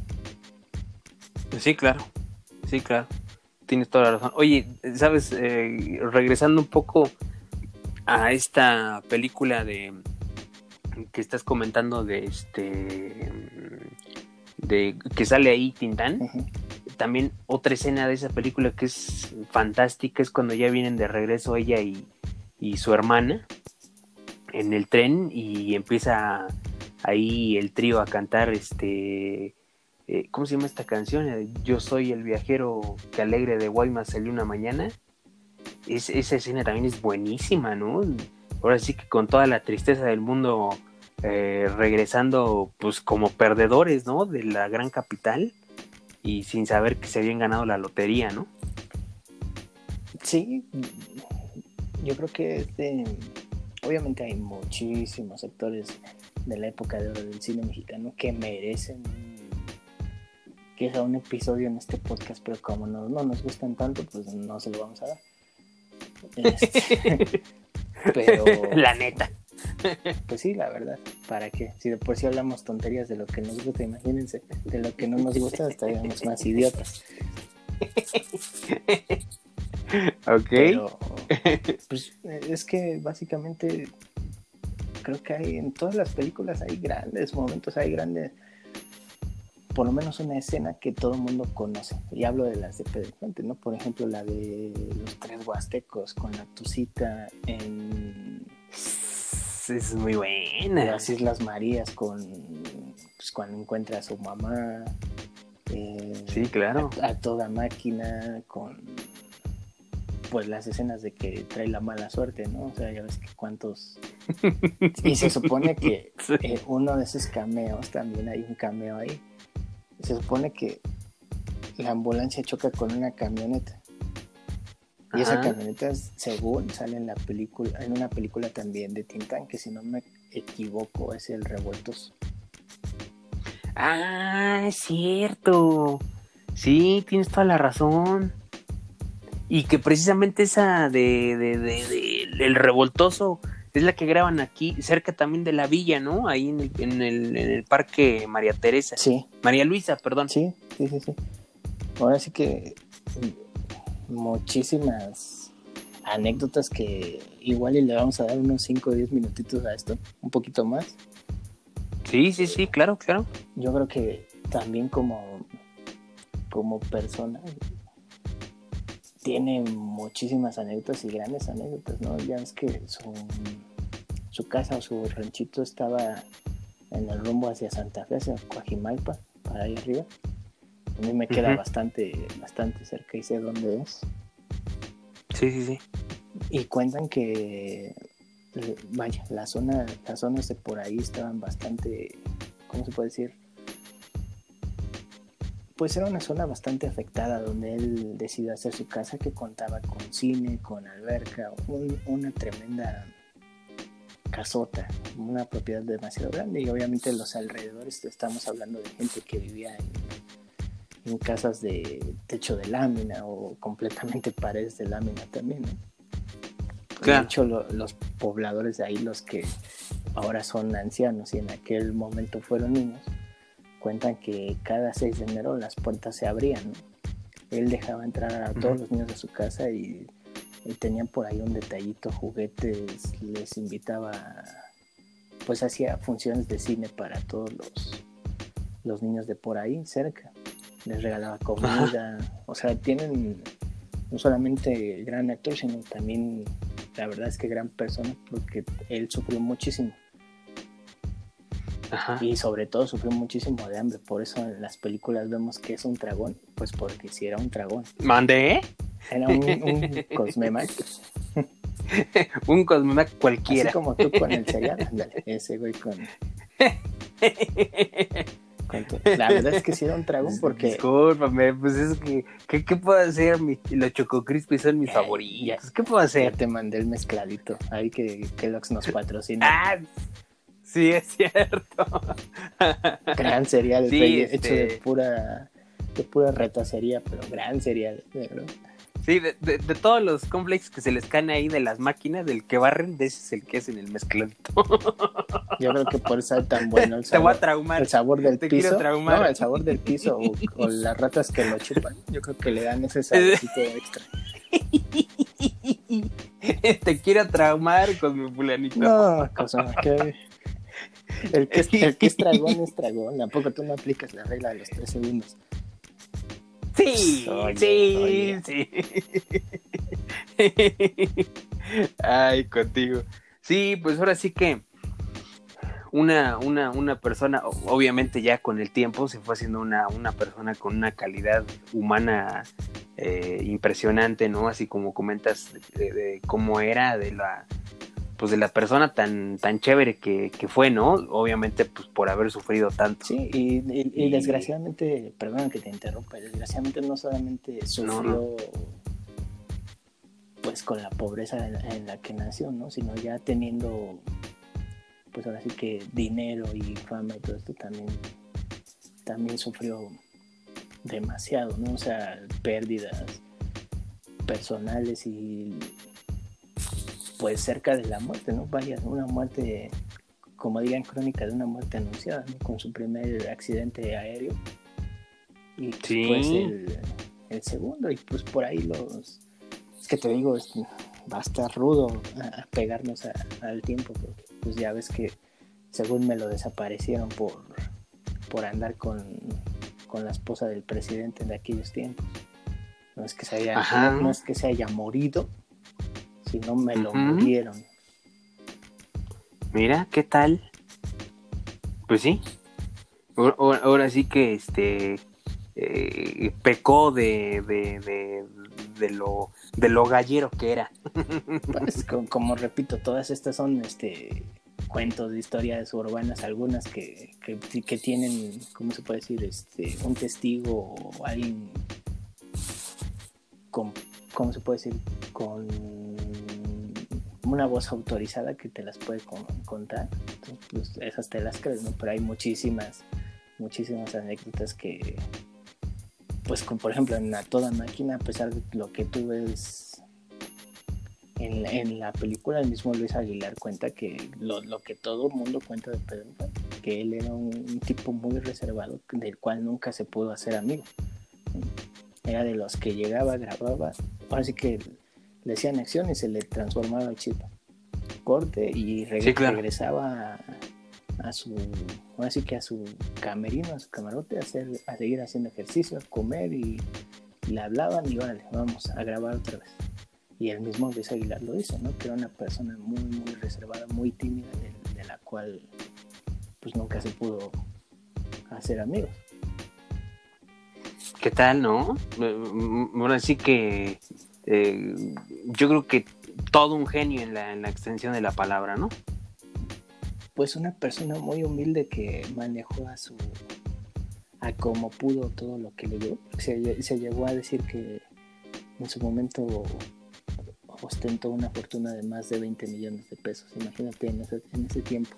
Sí, claro, sí, claro. Tienes toda la razón. Oye, sabes, eh, regresando un poco a esta película de que estás comentando de este de que sale ahí Tintán. También otra escena de esa película que es fantástica es cuando ya vienen de regreso ella y, su hermana en el tren y empieza ahí el trío a cantar este eh, ¿cómo se llama esta canción? Yo soy el viajero que alegre de Guaymas salió una mañana esa escena también es buenísima, ¿no? Ahora sí que con toda la tristeza del mundo eh, regresando pues como perdedores, ¿no? De la gran capital y sin saber que se habían ganado la lotería, ¿no? Sí, yo creo que este, obviamente hay muchísimos actores de la época de oro del cine mexicano que merecen que sea un episodio en este podcast, pero como no, no nos gustan tanto, pues no se lo vamos a dar. Este, pero. La neta. Pues sí, la verdad. ¿Para qué? Si de por sí hablamos tonterías de lo que nos gusta, imagínense, de lo que no nos gusta, estaríamos más idiotas. Ok. pues es que básicamente creo que hay en todas las películas hay grandes momentos, hay grandes por lo menos una escena que todo el mundo conoce. Y hablo de las de Pedro Fuente, ¿no? Por ejemplo, la de los tres huastecos con la tucita en... Es muy buena. Las Islas Marías con... Pues, cuando encuentra a su mamá. Eh, sí, claro. A, toda máquina con... Pues las escenas de que trae la mala suerte, ¿no? O sea, ya ves que cuántos... y se supone que eh, uno de esos cameos, también hay un cameo ahí, se supone que la ambulancia choca con una camioneta. Y esa camioneta, según sale en la película, en una película también de Tintán, que si no me equivoco es el Revueltos. Ah, es cierto. Sí, tienes toda la razón. Y que precisamente esa de, de, de, el revoltoso es la que graban aquí, cerca también de la villa, ¿no? Ahí en el, en el, en el parque María Teresa. Sí. María Luisa, perdón. Sí, sí, sí, sí. Ahora sí que muchísimas anécdotas que igual y le vamos a dar unos 5 o 10 minutitos a esto, un poquito más. Sí, sí, sí, claro, claro. Yo creo que también como, como persona tiene muchísimas anécdotas y grandes anécdotas, ¿no? Ya es que su, su casa o su ranchito estaba en el rumbo hacia Santa Fe, hacia Coajimalpa, para ahí arriba. A mí me queda bastante, bastante cerca y sé dónde es. Sí, sí, sí. Y cuentan que, vaya, la zona, las zonas de por ahí estaban bastante, ¿cómo se puede decir? Pues era una zona bastante afectada donde él decidió hacer su casa que contaba con cine, con alberca, una tremenda casota, una propiedad demasiado grande y obviamente los alrededores estamos hablando de gente que vivía en, casas de techo de lámina o completamente paredes de lámina también. De hecho, los pobladores de ahí, los que ahora son ancianos y en aquel momento fueron niños, cuentan que cada 6 de enero las puertas se abrían. Él dejaba entrar a todos los niños de su casa y, tenían por ahí un detallito, juguetes, les invitaba, pues hacía funciones de cine para todos los, los niños de por ahí cerca. Les regalaba comida, o sea, tienen no solamente gran actor, sino también, la verdad es que gran persona, porque él sufrió muchísimo. Y sobre todo sufrió muchísimo de hambre, por eso en las películas vemos que es un dragón, pues porque si era un dragón. ¿Mandé? Era un, un Cosmemac. un Cosmemac cualquiera. Así como tú con el cereal, ándale, ese güey con... La verdad es que sí era un dragón porque. Discúlpame, pues es que. ¿Qué, puedo hacer? Mi, los Choco Crispy son mis favoritos. ¿Qué puedo hacer? Ya te mandé el mezcladito. Ahí que Kellogg's nos patrocina. ah, Sí, es cierto. Gran cereal, hecho de este pura, de pura retacería, pero gran cereal, Sí, de, de, todos los complexes que se les caen ahí de las máquinas, del que barren, de ese es el que es en el mezclito. Yo creo que por eso es tan bueno el sabor. Te voy a traumar. El sabor del piso. No, el sabor del piso o, las ratas que lo chupan. Yo creo que le dan ese saborcito extra. Te quiero traumar con mi fulanito. No, cosa que el que, el que es dragón es dragón. ¿A poco tú no aplicas la regla de los tres segundos? Sí, sí, sí. Ay, contigo. Sí, pues ahora sí que una, una, una persona, obviamente ya con el tiempo se fue haciendo una, una persona con una calidad humana eh, impresionante, ¿no? Así como comentas de cómo era, de la pues de la persona tan, tan chévere que, fue, ¿no? Obviamente, pues por haber sufrido tanto. Sí, y, desgraciadamente, perdón que te interrumpa, desgraciadamente no solamente sufrió pues con la pobreza en la, que nació, ¿no? Sino ya teniendo, pues ahora sí que dinero y fama y todo esto también, también sufrió demasiado, ¿no? O sea, pérdidas personales y pues cerca de la muerte, ¿no? Vaya, una muerte, como digan crónica, de una muerte anunciada, ¿no? Con su primer accidente aéreo. Y después el, el, segundo, y pues por ahí los... Es que te digo, va a estar rudo a, pegarnos al tiempo, porque pues ya ves que según me lo desaparecieron por, por andar con, con la esposa del presidente de aquellos tiempos. No es que se haya, no es que se haya morido, si no me lo murieron. Mira, ¿qué tal? Pues sí. Ahora, sí que este eh, pecó de, de, de, lo de lo gallero que era. Pues, como, repito, todas estas son este cuentos de historias urbanas, algunas que, que, tienen, ¿cómo se puede decir? Este, un testigo o alguien con, ¿cómo se puede decir? Con una voz autorizada que te las puede contar. pues esas te las crees. Pero hay muchísimas, muchísimas anécdotas que, pues, con, por ejemplo, en la toda máquina, a pesar de lo que tú ves en, en la película, el mismo Luis Aguilar cuenta que lo, lo que todo el mundo cuenta de Pedro que él era un, tipo muy reservado, del cual nunca se pudo hacer amigo. Era de los que llegaba, grababa, ahora que le hacían acción y se le transformaba el chip. Corte y regresaba a, su, así que a su camerino, a su camarote, a, hacer, a seguir haciendo ejercicio, a comer y, le hablaban y órale, vamos a grabar otra vez. Y el mismo Luis Aguilar lo hizo, ¿no? Que era una persona muy, muy reservada, muy tímida, de, la cual pues nunca se pudo hacer amigos. ¿Qué tal, no? Bueno, sí que eh, yo creo que todo un genio en la, extensión de la palabra, ¿no? Pues una persona muy humilde que manejó a su a como pudo todo lo que leyó. Se, se llegó a decir que en su momento ostentó una fortuna de más de 20 millones de pesos. Imagínate en ese, en ese tiempo.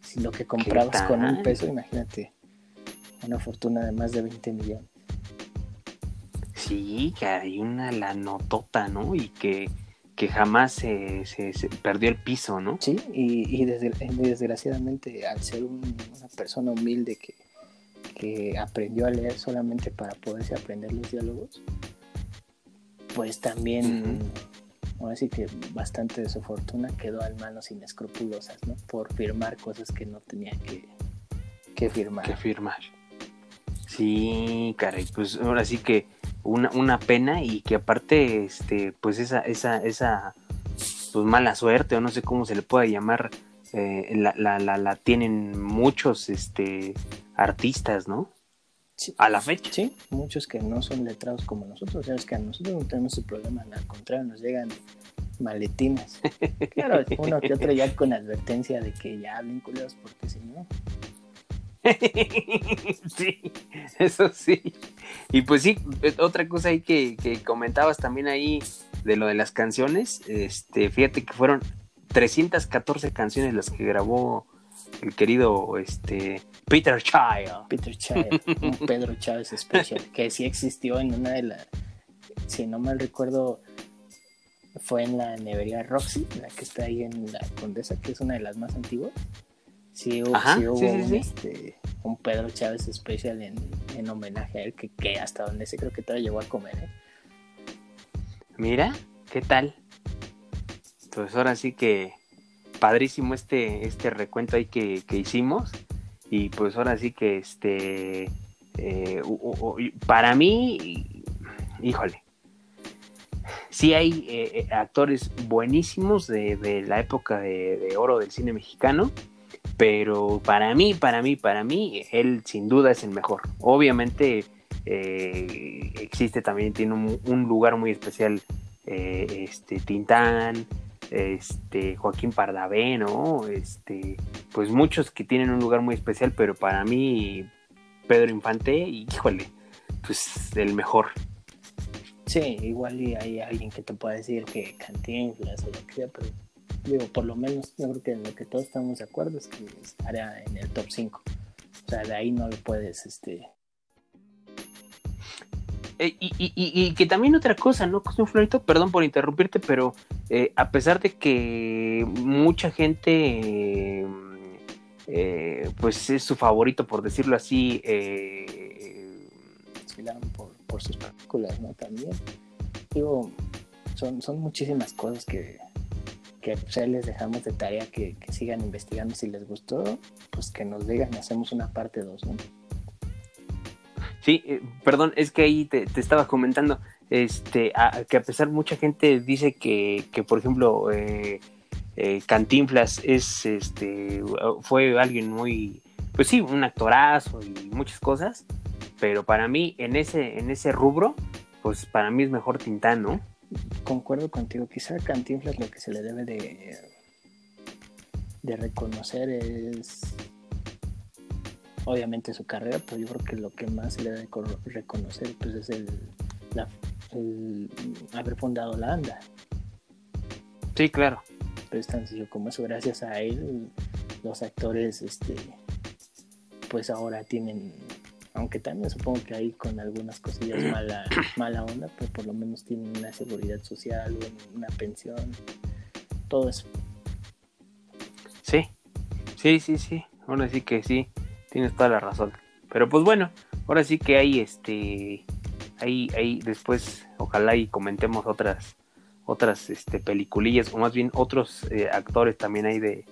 Si lo que comprabas con un peso, imagínate una fortuna de más de 20 millones. Sí, que hay una la notota, ¿no? Y que, que jamás se, perdió el piso, ¿no? Sí, y, desgraciadamente al ser una persona humilde que, que aprendió a leer solamente para poderse aprender los diálogos, pues también, ahora sí que bastante de su fortuna quedó en manos inescrupulosas, ¿no? Por firmar cosas que no tenía que, que firmar. Que firmar. Sí, caray, pues ahora sí que una, una pena y que aparte, este, pues esa, esa, esa, pues mala suerte o no sé cómo se le pueda llamar, eh, la, la, la, la, tienen muchos, este, artistas, ¿no? A la fecha. Sí, muchos que no son letrados como nosotros, sabes que a nosotros no tenemos ese problema, al contrario, nos llegan maletines. Claro, uno que otro ya con advertencia de que ya hablen culeros porque si no. sí, eso sí. Y pues sí, otra cosa ahí que, que, comentabas también ahí de lo de las canciones, este, fíjate que fueron 314 canciones las que grabó el querido este Peter Child. Peter Child, un Pedro Chávez especial, que sí existió en una de las, si no mal recuerdo, fue en la nevería Roxy, la que está ahí en la Condesa, que es una de las más antiguas. Sí hubo, un, este, un, Pedro Chávez especial en, en, homenaje a él, que, que hasta donde se creo que todavía llegó a comer. ¿eh? Mira, ¿qué tal? Pues ahora sí que padrísimo este, este recuento ahí que, hicimos. Y pues ahora sí que este eh, para mí, híjole, sí hay eh, eh, actores buenísimos de, la época de, oro del cine mexicano, pero para mí, para mí, para mí, él sin duda es el mejor. Obviamente existe también, tiene un, lugar muy especial este Tintán, este, Joaquín Pardavé, ¿no? Este, pues muchos que tienen un lugar muy especial, pero para mí, Pedro Infante, híjole, pues el mejor. Sí, igual hay alguien que te pueda decir que Cantinflas o lo que sea, pero digo, por lo menos yo creo que en lo que todos estamos de acuerdo es que estaría en el top 5. O sea, de ahí no lo puedes, este, eh, y, que también otra cosa, ¿no, Cosmo Florito? Perdón por interrumpirte, pero eh, a pesar de que mucha gente, eh, pues es su favorito, por decirlo así, por, por, sus películas, ¿no? También. Digo, son, son muchísimas cosas que, que pues, les dejamos de tarea que, que, sigan investigando si les gustó, pues que nos digan y hacemos una parte 2, ¿no? Sí, eh, perdón, es que ahí te, estaba comentando este, que a pesar mucha gente dice que, que por ejemplo, eh, eh, Cantinflas es, este, fue alguien muy, pues sí, un actorazo y muchas cosas, pero para mí en ese, en ese rubro, pues para mí es mejor Tintán, ¿no? Concuerdo contigo, quizá Cantinflas lo que se le debe de, de reconocer es obviamente su carrera, pero yo creo que lo que más se le debe reconocer pues es el, haber fundado la ANDA. Sí, claro. Pero es tan sencillo como eso, gracias a él los actores este pues ahora tienen aunque también supongo que ahí con algunas cosillas mala, mala onda, pero por lo menos tienen una seguridad social, una pensión, todo eso. Sí, sí, sí, sí, ahora sí que sí. Tienes toda la razón. Pero pues bueno, ahora sí que hay este. Ahí, ahí después, ojalá y comentemos otras otras este, peliculillas, o más bien otros eh, actores también hay de,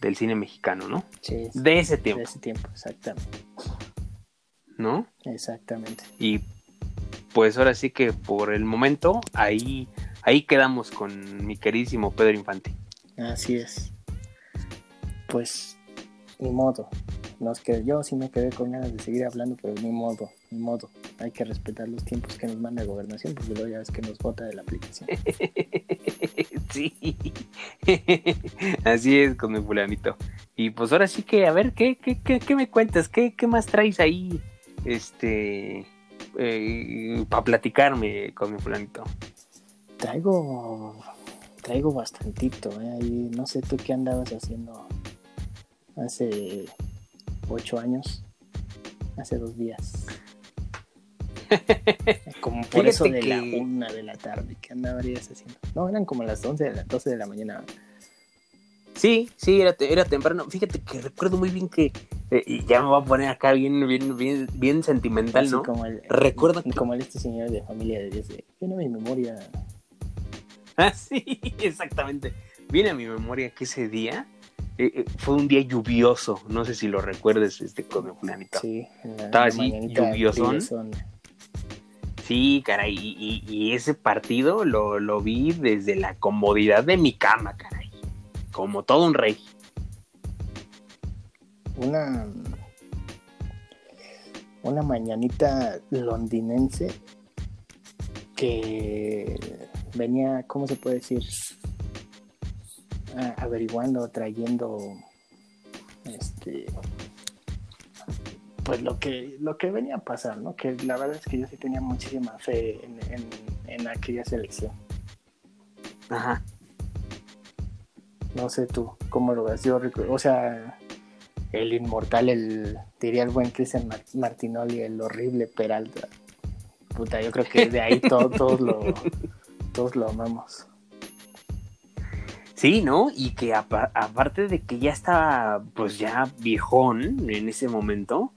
del cine mexicano, ¿no? Sí. De ese tiempo. De ese tiempo, exactamente. ¿No? Exactamente. Y pues ahora sí que por el momento ahí, ahí quedamos con mi queridísimo Pedro Infante. Así es. Pues, ni modo nos que yo sí me quedé con ganas de seguir hablando, pero ni modo, ni modo. Hay que respetar los tiempos que nos manda la gobernación, porque luego ya ves que nos vota de la aplicación. sí, así es con mi fulanito. Y pues ahora sí que, a ver, ¿qué, qué, qué, me cuentas? ¿Qué, ¿Qué más traes ahí? Este, eh, para platicarme con mi fulanito. Traigo, traigo bastantito, ¿eh? Ahí, no sé tú qué andabas haciendo hace ocho años, hace dos días. como por eso de la una de la tarde, ¿qué andarías haciendo? No, eran como las 11 de las 12 de la mañana. Sí, sí, era, era temprano. Fíjate que recuerdo muy bien que, y ya me voy a poner acá bien, bien, bien, bien sentimental, ¿no? Como el, recuerdo como este señor de familia de Dios, viene a mi memoria. Ah, sí, exactamente. Viene a mi memoria que ese día eh, eh, fue un día lluvioso, no sé si lo recuerdes, este, con planeta. Sí, estaba así, lluviosón. Sí, caray, y, ese partido lo, lo, vi desde la comodidad de mi cama, caray, como todo un rey. Una, una mañanita londinense que venía, ¿cómo se puede decir? averiguando, trayendo este pues lo que lo que venía a pasar, ¿no? Que la verdad es que yo sí tenía muchísima fe en, aquella selección. Ajá. No sé tú, ¿cómo lo ves? Yo o sea, el inmortal, el diría el buen Cristian Martinoli, el horrible Peralta. Puta, yo creo que de ahí todos lo todos lo amamos. Sí, ¿no? Y que aparte de que ya estaba, pues ya viejón en ese momento,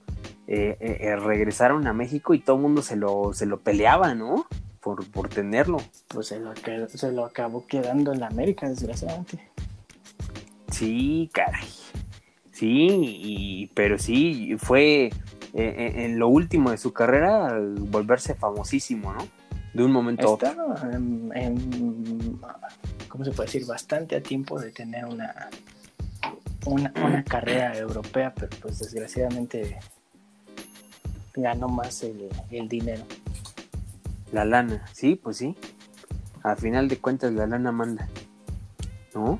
eh, eh, eh, regresaron a México y todo el mundo se lo, se lo peleaba, ¿no? Por, por tenerlo. Pues se lo, se lo acabó quedando en la América, desgraciadamente. Sí, caray. Sí, y, pero sí, fue en lo último de su carrera volverse famosísimo, ¿no? De un momento a otro. en ¿cómo se puede decir? Bastante a tiempo de tener una, una, carrera europea, pero pues desgraciadamente ganó más el, dinero. La lana, sí, pues sí. A final de cuentas la lana manda, ¿no?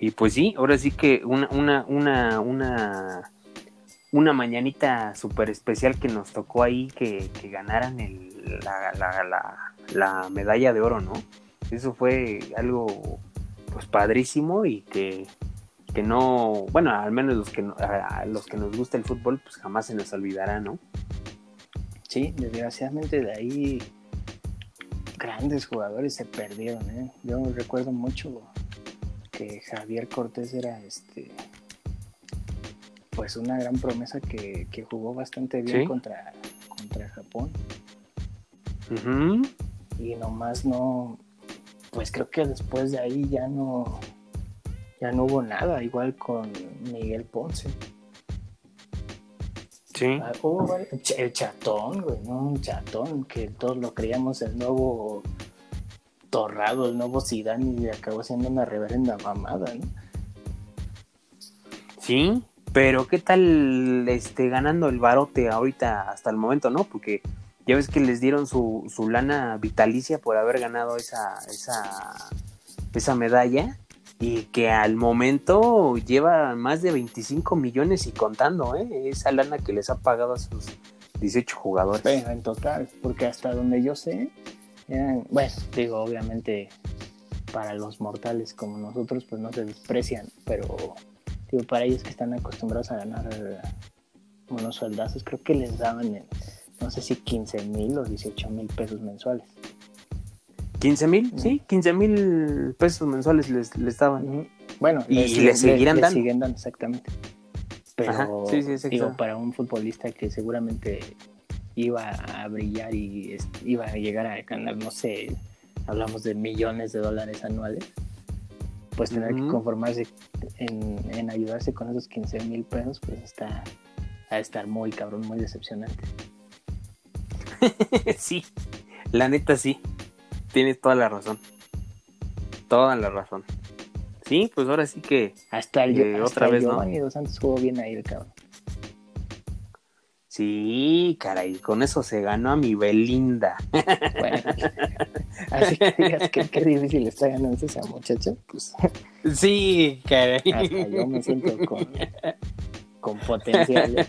Y pues sí, ahora sí que una, una, una, una, una mañanita súper especial que nos tocó ahí que, ganaran el, la, la, la medalla de oro, ¿no? Eso fue algo pues padrísimo y que, no, bueno, al menos los que, a los que nos gusta el fútbol, pues jamás se nos olvidará, ¿no? Sí, desgraciadamente de ahí grandes jugadores se perdieron, ¿eh? Yo recuerdo mucho que Javier Cortés era este pues una gran promesa que, jugó bastante bien contra, contra Japón. Y nomás no, pues creo que después de ahí ya no ya no hubo nada, igual con Miguel Ponce. Sí. Ah, el chatón, güey, ¿no? Un chatón, que todos lo creíamos el nuevo Torrado, el nuevo Zidane y acabó siendo una reverenda mamada, ¿no? Sí, pero ¿qué tal este ganando el barote ahorita hasta el momento, no? Porque ya ves que les dieron su, su lana vitalicia por haber ganado esa, esa, esa medalla y que al momento lleva más de 25 millones y contando, ¿eh? Esa lana que les ha pagado a sus 18 jugadores. Bueno, en total, porque hasta donde yo sé, bueno, digo, obviamente para los mortales como nosotros, pues no se desprecian, pero digo, para ellos que están acostumbrados a ganar unos sueldazos, creo que les daban... No sé si 15 mil o 18 mil pesos mensuales. 15 mil, sí, 15 mil pesos mensuales les, les daban. Bueno, y les, seguirán dando. siguen dando, exactamente. Pero digo, para un futbolista que seguramente iba a brillar y iba a llegar a ganar, no sé, hablamos de millones de dólares anuales, pues tener que conformarse en, en, ayudarse con esos 15 mil pesos, pues está a estar muy cabrón, muy decepcionante. sí, la neta sí. Tienes toda la razón. Toda la razón. Sí, pues ahora sí que. Hasta el, eh, otra vez, ¿no? dos Santos jugó bien ahí el cabrón. Sí, caray, con eso se ganó a mi Belinda. Bueno, así que digas que qué difícil está ganando esa muchacha, pues. Sí, caray. Hasta yo me siento con, con potencial.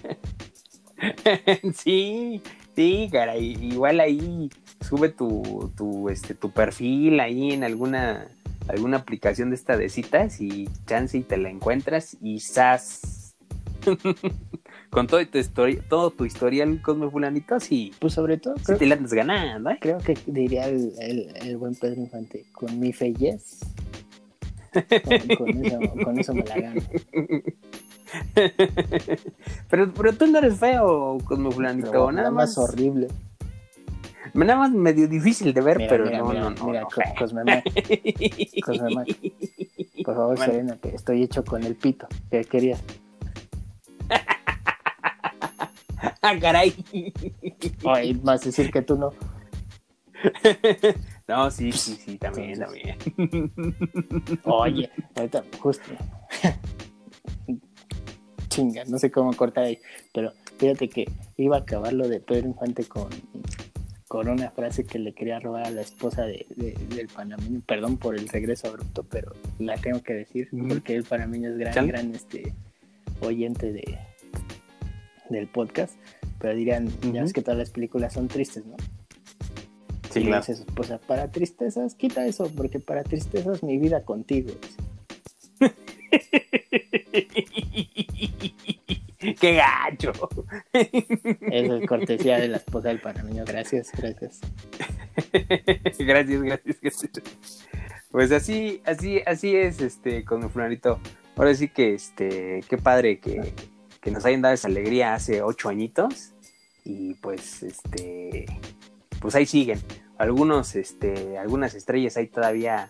Sí, Sí, caray, igual ahí sube tu, tu, este, tu perfil ahí en alguna, alguna aplicación de esta de citas y chance y te la encuentras y sas. con todo tu, historia, todo tu historial Cosme Fulanito, sí. Pues sobre todo. Sí te la andas ganando, ¿eh? Creo que diría el, el, el buen Pedro Infante, con mi fe yes. Con, con eso, con eso me la gano. pero, pero tú no eres feo, Cosme Fulanito, Pero nada más. horrible. Nada más medio difícil de ver, Mira, pero mira, no, mira, no, no. mira, no, Co-. Por favor, Bueno. Serena, que estoy hecho con el pito. ¿Qué querías? Ah, caray. Ay, vas a decir que tú no. No, sí, sí, sí, también, también. Oye, ahorita, justo. Chinga, no sé cómo cortar ahí. Pero fíjate que iba a acabar lo de Pedro Infante con, con una frase que le quería robar a la esposa de, de- del panameño. Perdón por el regreso abrupto, pero la tengo que decir porque el panameño es gran, gran este oyente de del podcast. Pero dirían, ya Ujú. ves que todas las películas son tristes, ¿no? Sí, y claro. dice a su esposa, para tristezas, quita eso, porque para tristezas mi vida contigo. ¡Qué gacho! Esa es cortesía de la esposa del panameño. Gracias, gracias. gracias, gracias, gracias. Pues así, así, así es, este, con mi fulanito. Ahora sí que, este, qué padre que, que nos hayan dado esa alegría hace ocho añitos. Y pues, este, pues ahí siguen. Algunos, este, algunas estrellas ahí todavía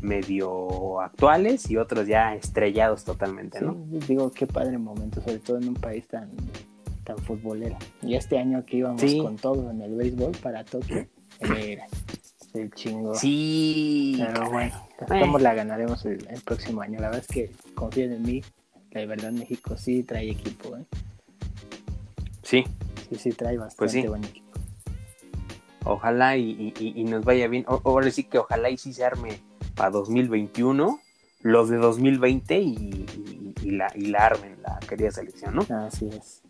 medio actuales y otros ya estrellados totalmente, ¿no? Sí, digo, qué padre momento, sobre todo en un país tan, tan futbolero. Y este año que íbamos Sí. con todo en el béisbol para Tokio, era el chingo. Sí, Pero bueno, ¿cómo la ganaremos el, el próximo año? La verdad es que confíen en mí. La verdad, México sí trae equipo, ¿eh? sí. Sí, sí trae bastante Pues sí. buen equipo. Ojalá y, y- nos vaya bien. O- ahora sí que ojalá y sí se arme para 2021 los de 2020 y, y- la, y la armen la querida selección, ¿no? Así es.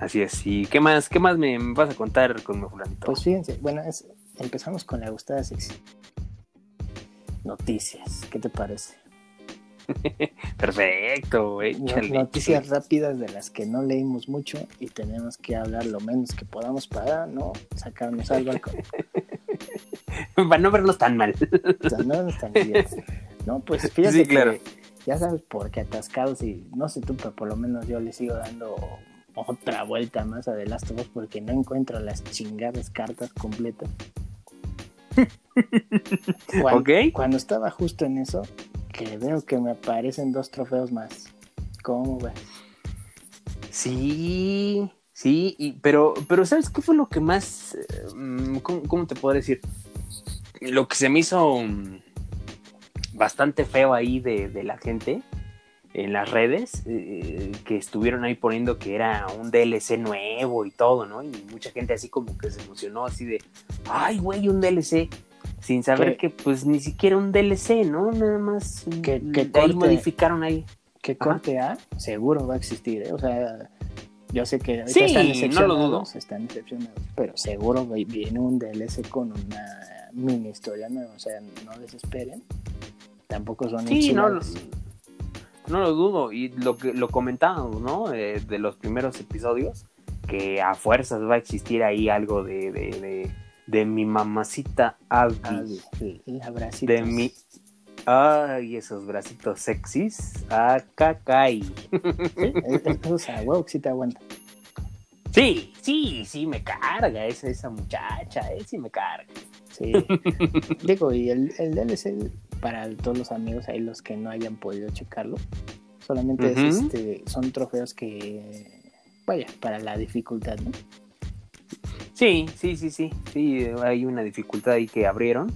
Así es. ¿Y qué más, qué más me, me vas a contar con mi fulanito? Pues fíjense, bueno, es- empezamos con la gustada sección. Noticias, ¿qué te parece? Perfecto, échale. Noticias rápidas de las que no leímos mucho y tenemos que hablar lo menos que podamos para no sacarnos al balcón. para no vernos tan mal. O sea, no nos tan. No, pues fíjate Sí, claro. que ya sabes por qué atascados y no sé tú, pero por lo menos yo le sigo dando otra vuelta más a The Last of Us porque no encuentro las chingadas cartas completas. Cuando, estaba justo en eso, que veo que me aparecen dos trofeos más. ¿Cómo ves? Sí, sí, y- pero, pero ¿sabes qué fue lo que más, eh, cómo, cómo te puedo decir? Lo que se me hizo mm, bastante feo ahí de, de la gente en las redes, eh, que estuvieron ahí poniendo que era un DLC nuevo y todo, ¿no? Y mucha gente así como que se emocionó así de, ay, güey, un DLC. Sin saber que pues ni siquiera un DLC, ¿no? Nada más Que- que ahí modificaron ahí. que corte A seguro va a existir, ¿eh? O sea, yo sé que Sí, están no lo decepcionados, dudo. están decepcionados, pero seguro vi- viene un DLC con una mini historia nueva, o sea, no desesperen. Tampoco son Sí, no. No lo dudo. Y lo que lo comentábamos, ¿no? Eh, de los primeros episodios, que a fuerzas va a existir ahí algo de, de, de, de mi mamacita Abby. Ah, sí, la de mi. Ay, esos bracitos sexys. Acacay. Sí, es- es- o sea, huevo que sí te aguanta. Sí, sí, sí, me carga esa, esa muchacha, eh, sí me carga. Sí. Digo, y el, el DLC, para todos los amigos ahí, los que no hayan podido checarlo, solamente es, este, son trofeos que, vaya, para la dificultad, ¿no? Sí, sí, sí, sí. Sí, hay una dificultad ahí que abrieron.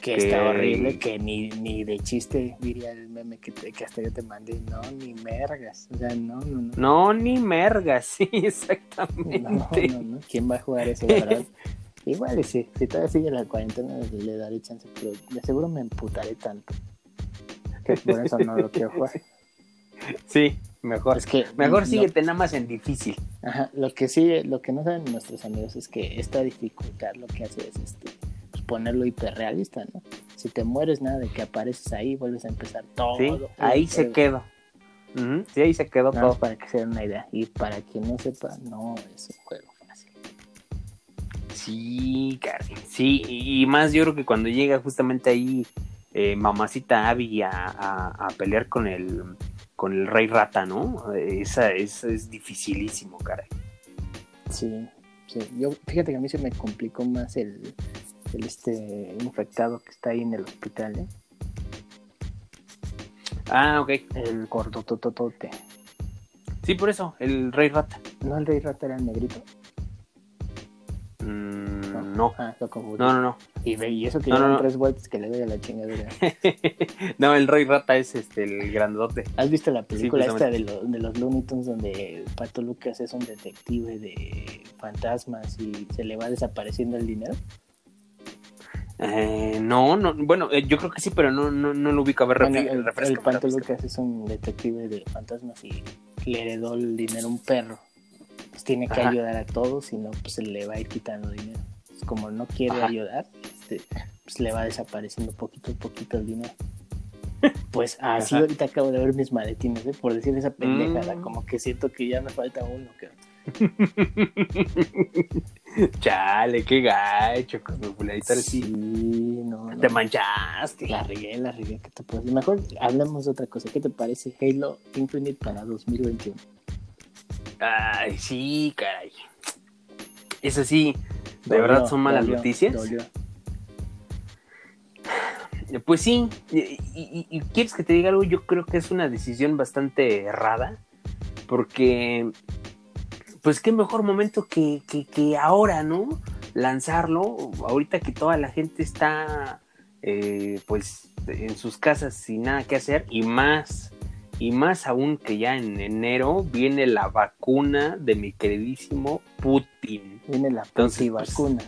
Que Que- está horrible, que ni, ni de chiste, diría el meme que, te- que hasta yo te mandé, no, ni mergas, o sea, no, no, no. No, ni merga, sí, No, exactamente. no, no, ¿quién va a jugar eso, la verdad? Igual sí, si todavía sigue la cuarentena le daré chance, pero de seguro me emputaré tanto que por eso no lo quiero jugar. Sí, mejor. Es que Mejor no- síguete nada más en difícil. Ajá, lo que sí, lo que no saben nuestros amigos es que esta dificultad lo que hace es este pues ponerlo hiperrealista, ¿no? Si te mueres nada de que apareces ahí, vuelves a empezar todo. Sí, ahí se quedó. Sí, ahí se quedó Nada todo. para que se den una idea. Y para quien no sepa, no es un juego fácil. Sí, caray. Sí, y y más yo creo que cuando llega justamente ahí eh, mamacita Abby a, a- a pelear con el con el rey rata, ¿no? Esa, esa es dificilísimo, caray. Sí, sí. Yo, fíjate que a mí se me complicó más el, el este infectado que está ahí en el hospital, ¿eh? Ah, ok. El gordotototote. Sí, por eso, el rey rata. ¿No el rey rata era el negrito? No. Ah, lo confundí. No, no, no. Y, eso que No, no, tres vueltas que le doy a la chingadera. no, el rey rata es este el grandote. ¿Has visto la película esta de, lo- de los Looney Tunes donde Pato Lucas es un detective de fantasmas y se le va desapareciendo el dinero? Eh, no, no, bueno, eh, yo creo que sí, pero no, no, no lo ubico. A ver, Bueno, el, el Pato. Lucas es un detective de fantasmas y le heredó el dinero a un perro. Pues tiene que Ajá. ayudar a todos, si no, pues se le va a ir quitando dinero. Como no quiere Ajá. ayudar, este, pues le va desapareciendo poquito a poquito el dinero. Pues así Ajá. ahorita acabo de ver mis maletines, ¿eh? por decir esa pendejada, Mm. como que siento que ya me falta uno. Que... Chale, qué gacho, con mi fulanito, ahora sí. no, no. Te manchaste. La regué, la regué, ¿qué te puedo decir? Mejor hablemos de otra cosa. ¿Qué te parece Halo Infinite para 2021? Ay, sí, caray. Eso sí, de Dolió, verdad son malas dolió, noticias. dolió. Pues sí, y, y- y quieres que te diga algo, yo creo que es una decisión bastante errada, porque, pues qué mejor momento que, que, que ahora, ¿no? Lanzarlo, ahorita que toda la gente está, eh, pues, en sus casas sin nada que hacer, y más, y más aún que ya en enero viene la vacuna de mi queridísimo Putin. Viene la Entonces, puti pues, vacuna.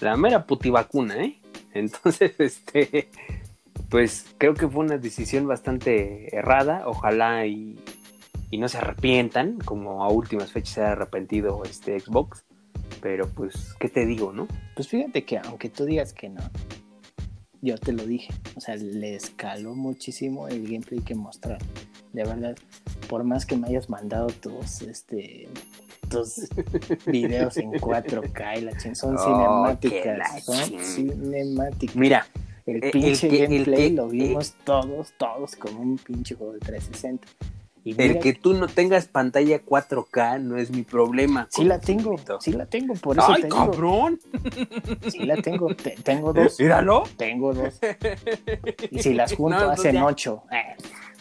la mera putivacuna, ¿eh? Entonces, este, pues creo que fue una decisión bastante errada. Ojalá y, y no se arrepientan, como a últimas fechas se ha arrepentido este Xbox. Pero pues, ¿qué te digo, no? Pues fíjate que aunque tú digas que no, yo te lo dije. O sea, le escaló muchísimo el gameplay que mostraron. De verdad, por más que me hayas mandado tus, este, tus videos en 4K y la ching, son Oh, cinemáticas. Son ching. cinemáticas. Mira, El el pinche el gameplay lo vimos todos, todos como un pinche juego de 360. Y el mira que tú no tengas pantalla 4K no es mi problema. Sí la tengo, sí la tengo, por eso ¡Ay, cabrón! Sí la tengo, te- tengo dos. ¡Míralo! Tengo dos. Y si las junto No, hacen ya. Ocho. Eh,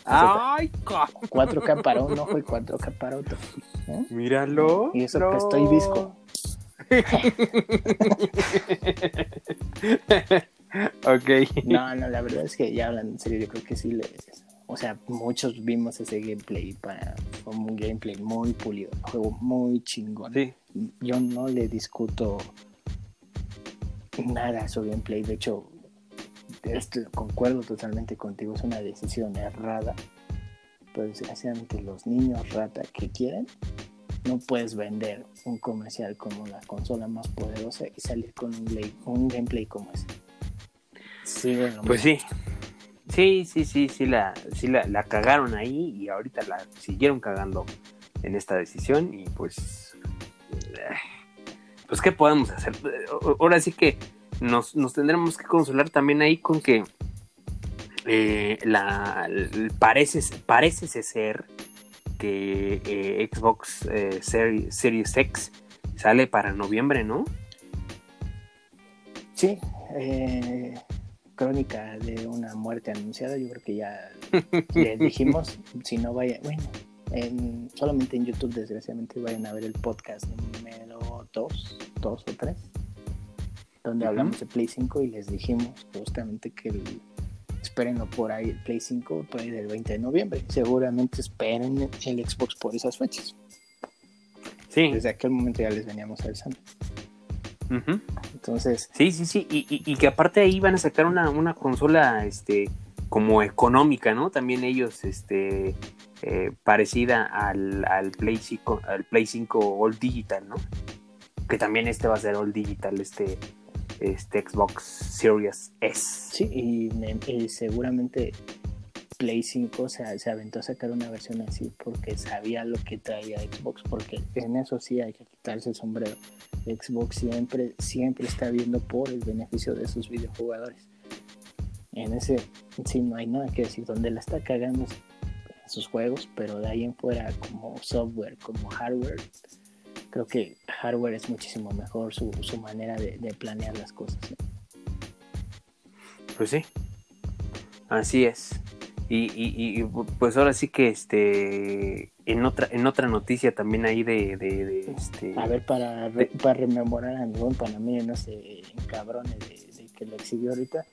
¡Ay, cabrón! 4K para un ojo y 4K para otro. ¿eh? Míralo. Y eso no. que estoy visco. ok. No, no, la verdad es que ya hablan en serio, yo creo que sí le... O sea, muchos vimos ese gameplay para fue un gameplay muy pulido, un juego muy chingón. Sí. Yo no le discuto nada a su gameplay, de hecho, este, concuerdo totalmente contigo, es una decisión errada, pero desgraciadamente los niños rata que quieren, no puedes vender un comercial como la consola más poderosa y salir con un gameplay como ese. Sí, bueno, Pues sí. Sí, sí, sí, sí, la, sí la, la cagaron ahí y ahorita la siguieron cagando en esta decisión y pues... eh, Pues qué podemos hacer. Ahora sí que nos, nos tendremos que consolar también ahí con que eh, la, parece, parece ser que eh, Xbox eh, Seri- Series X sale para noviembre, ¿no? Sí, eh, crónica de una muerte anunciada, yo creo que ya les dijimos, si no vaya, bueno, en- solamente en YouTube desgraciadamente vayan a ver el podcast número 2, 2 o 3, donde Ujú. hablamos de Play 5 y les dijimos justamente que el, espérenlo por ahí el Play 5 por ahí del 20 de noviembre, seguramente esperen el Xbox por esas fechas, Sí. desde aquel momento ya les veníamos avisando, Entonces Sí, sí, sí, y, y- y que aparte ahí van a sacar una, una consola, este, como económica, ¿no? También ellos, este, eh, parecida al, al Play 5, al Play 5 All Digital, ¿no? Que también este va a ser All Digital, este, este Xbox Series S. Sí, y seguramente Play 5 se, se, aventó a sacar una versión así porque sabía lo que traía Xbox, porque en eso sí hay que quitarse el sombrero. Xbox siempre, siempre está viendo por el beneficio de sus videojugadores. En ese sí no hay nada que decir, donde la está cagando en sus juegos, pero de ahí en fuera como software, como hardware, creo que hardware es muchísimo mejor su, su manera de, de, planear las cosas. Pues sí, así es. Y, y, y, pues ahora sí que este en otra en otra noticia también ahí de, de, de este a ver para, re, para rememorar a mi buen panameño no sé cabrones de, que lo exhibió ahorita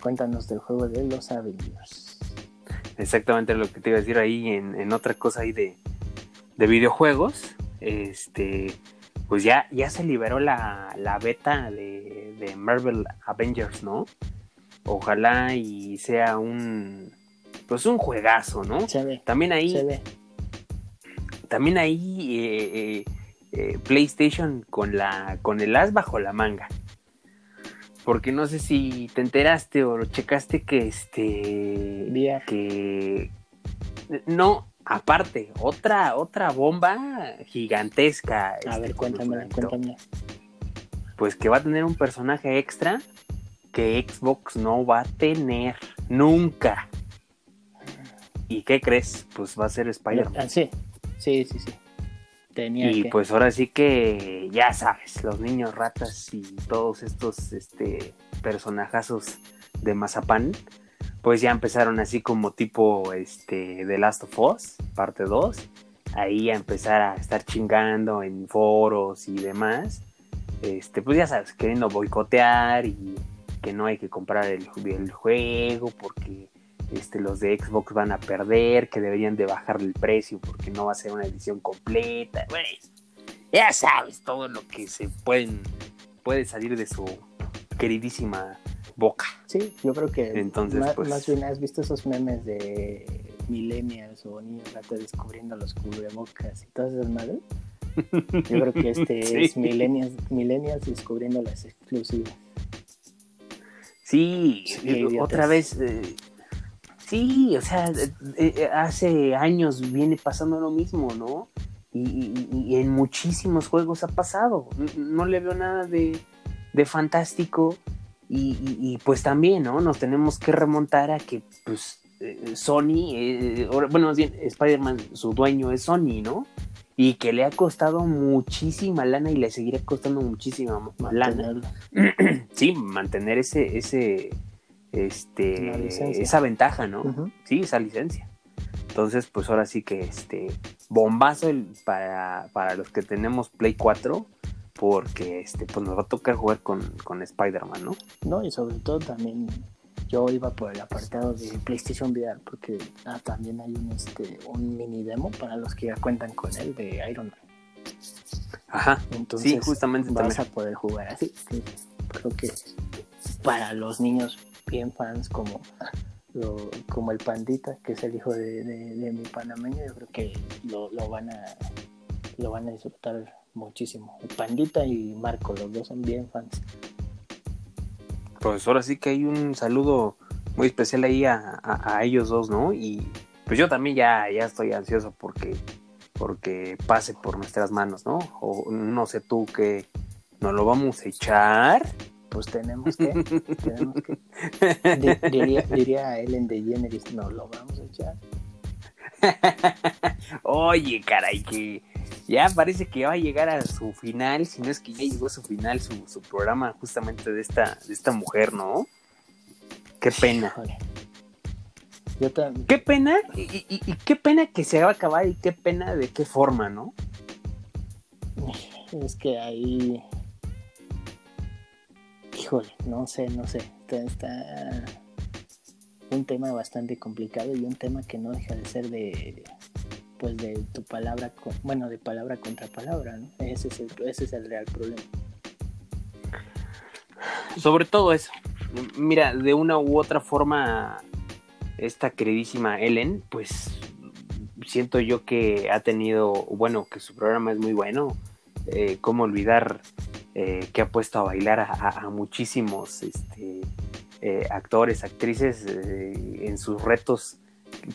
cuéntanos del juego de los Avengers. Exactamente lo que te iba a decir ahí en, en otra cosa ahí de, de videojuegos este pues ya ya se liberó la, la beta de, de Marvel Avengers no ojalá y sea un pues un juegazo, ¿no? Se ve, también ahí, se ve. también ahí eh, eh, eh, PlayStation con la con el as bajo la manga. Porque no sé si te enteraste o lo checaste que este que no, aparte, otra otra bomba gigantesca. A este, ver, cuéntame, cuéntame. Pues que va a tener un personaje extra que Xbox no va a tener nunca. ¿Y qué crees? Pues va a ser Spider-Man. Ah, sí, sí, sí, sí. Tenía y que... pues ahora sí que ya sabes, los niños ratas y todos estos este, personajazos de Mazapán, pues ya empezaron así como tipo este, The Last of Us, parte 2, ahí a empezar a estar chingando en foros y demás, este, pues ya sabes, queriendo boicotear y que no hay que comprar el, el juego porque este, los de Xbox van a perder, que deberían de bajarle el precio porque no va a ser una edición completa. Bueno, ya sabes todo lo que se pueden, puede salir de su queridísima boca. Sí, yo creo que Entonces, más, pues... más bien has visto esos memes de millennials o niños ratos descubriendo los cubrebocas y todas esas madres. Yo creo que este Sí. es millennials, millennials descubriendo las exclusivas. Sí, eh, otra vez. eh, sí, o sea, eh, eh, hace años viene pasando lo mismo, ¿no? Y, y- y en muchísimos juegos ha pasado. No le veo nada de, de fantástico. Y, pues también, ¿no? Nos tenemos que remontar a que, pues, eh, Sony, eh, bueno, más bien, Spider-Man, su dueño es Sony, ¿no? Y que le ha costado muchísima lana y le seguirá costando muchísima lana sí, mantener ese, ese, este, esa ventaja, ¿no? Sí, esa licencia. Entonces, pues ahora sí que este bombazo el- para, para los que tenemos Play 4, porque este, pues nos va a tocar jugar con, con Spider-Man, ¿no? No, y sobre todo también yo iba por el apartado de PlayStation VR porque ah, también hay un este un mini demo para los que ya cuentan con él de Iron Man. Ajá. Entonces Sí, justamente vas también. a poder jugar así. Sí, Creo que para los niños bien fans como lo- como el pandita que es el hijo de, mi panameño, yo creo que lo, lo van a lo van a disfrutar muchísimo. El pandita y Marco, los dos son bien fans. Pues ahora sí que hay un saludo muy especial ahí a, a- a ellos dos, ¿no? Y pues yo también ya, ya estoy ansioso porque, porque pase por nuestras manos, ¿no? O no sé tú que nos lo vamos a echar. Pues tenemos que, tenemos que. Di- diría, diría Ellen DeGeneres, no lo vamos a echar. Oye, caray, que ya parece que va a llegar a su final, si no es que ya llegó a su final su, su programa justamente de esta, de esta mujer, ¿no? Qué pena. Yo también. Qué pena, y, y- y qué pena que se va a acabar y qué pena de qué forma, ¿no? Es que ahí. Híjole, no sé, no sé. Está, un tema bastante complicado y un tema que no deja de ser de. Pues de tu palabra, bueno, de palabra contra palabra, ¿no? Ese es el, ese es el real problema. Sobre todo eso. Mira, de una u otra forma, esta queridísima Ellen, pues siento yo que ha tenido, bueno, que su programa es muy bueno. Eh, cómo olvidar eh, que ha puesto a bailar a, muchísimos este, eh, actores, actrices eh, en sus retos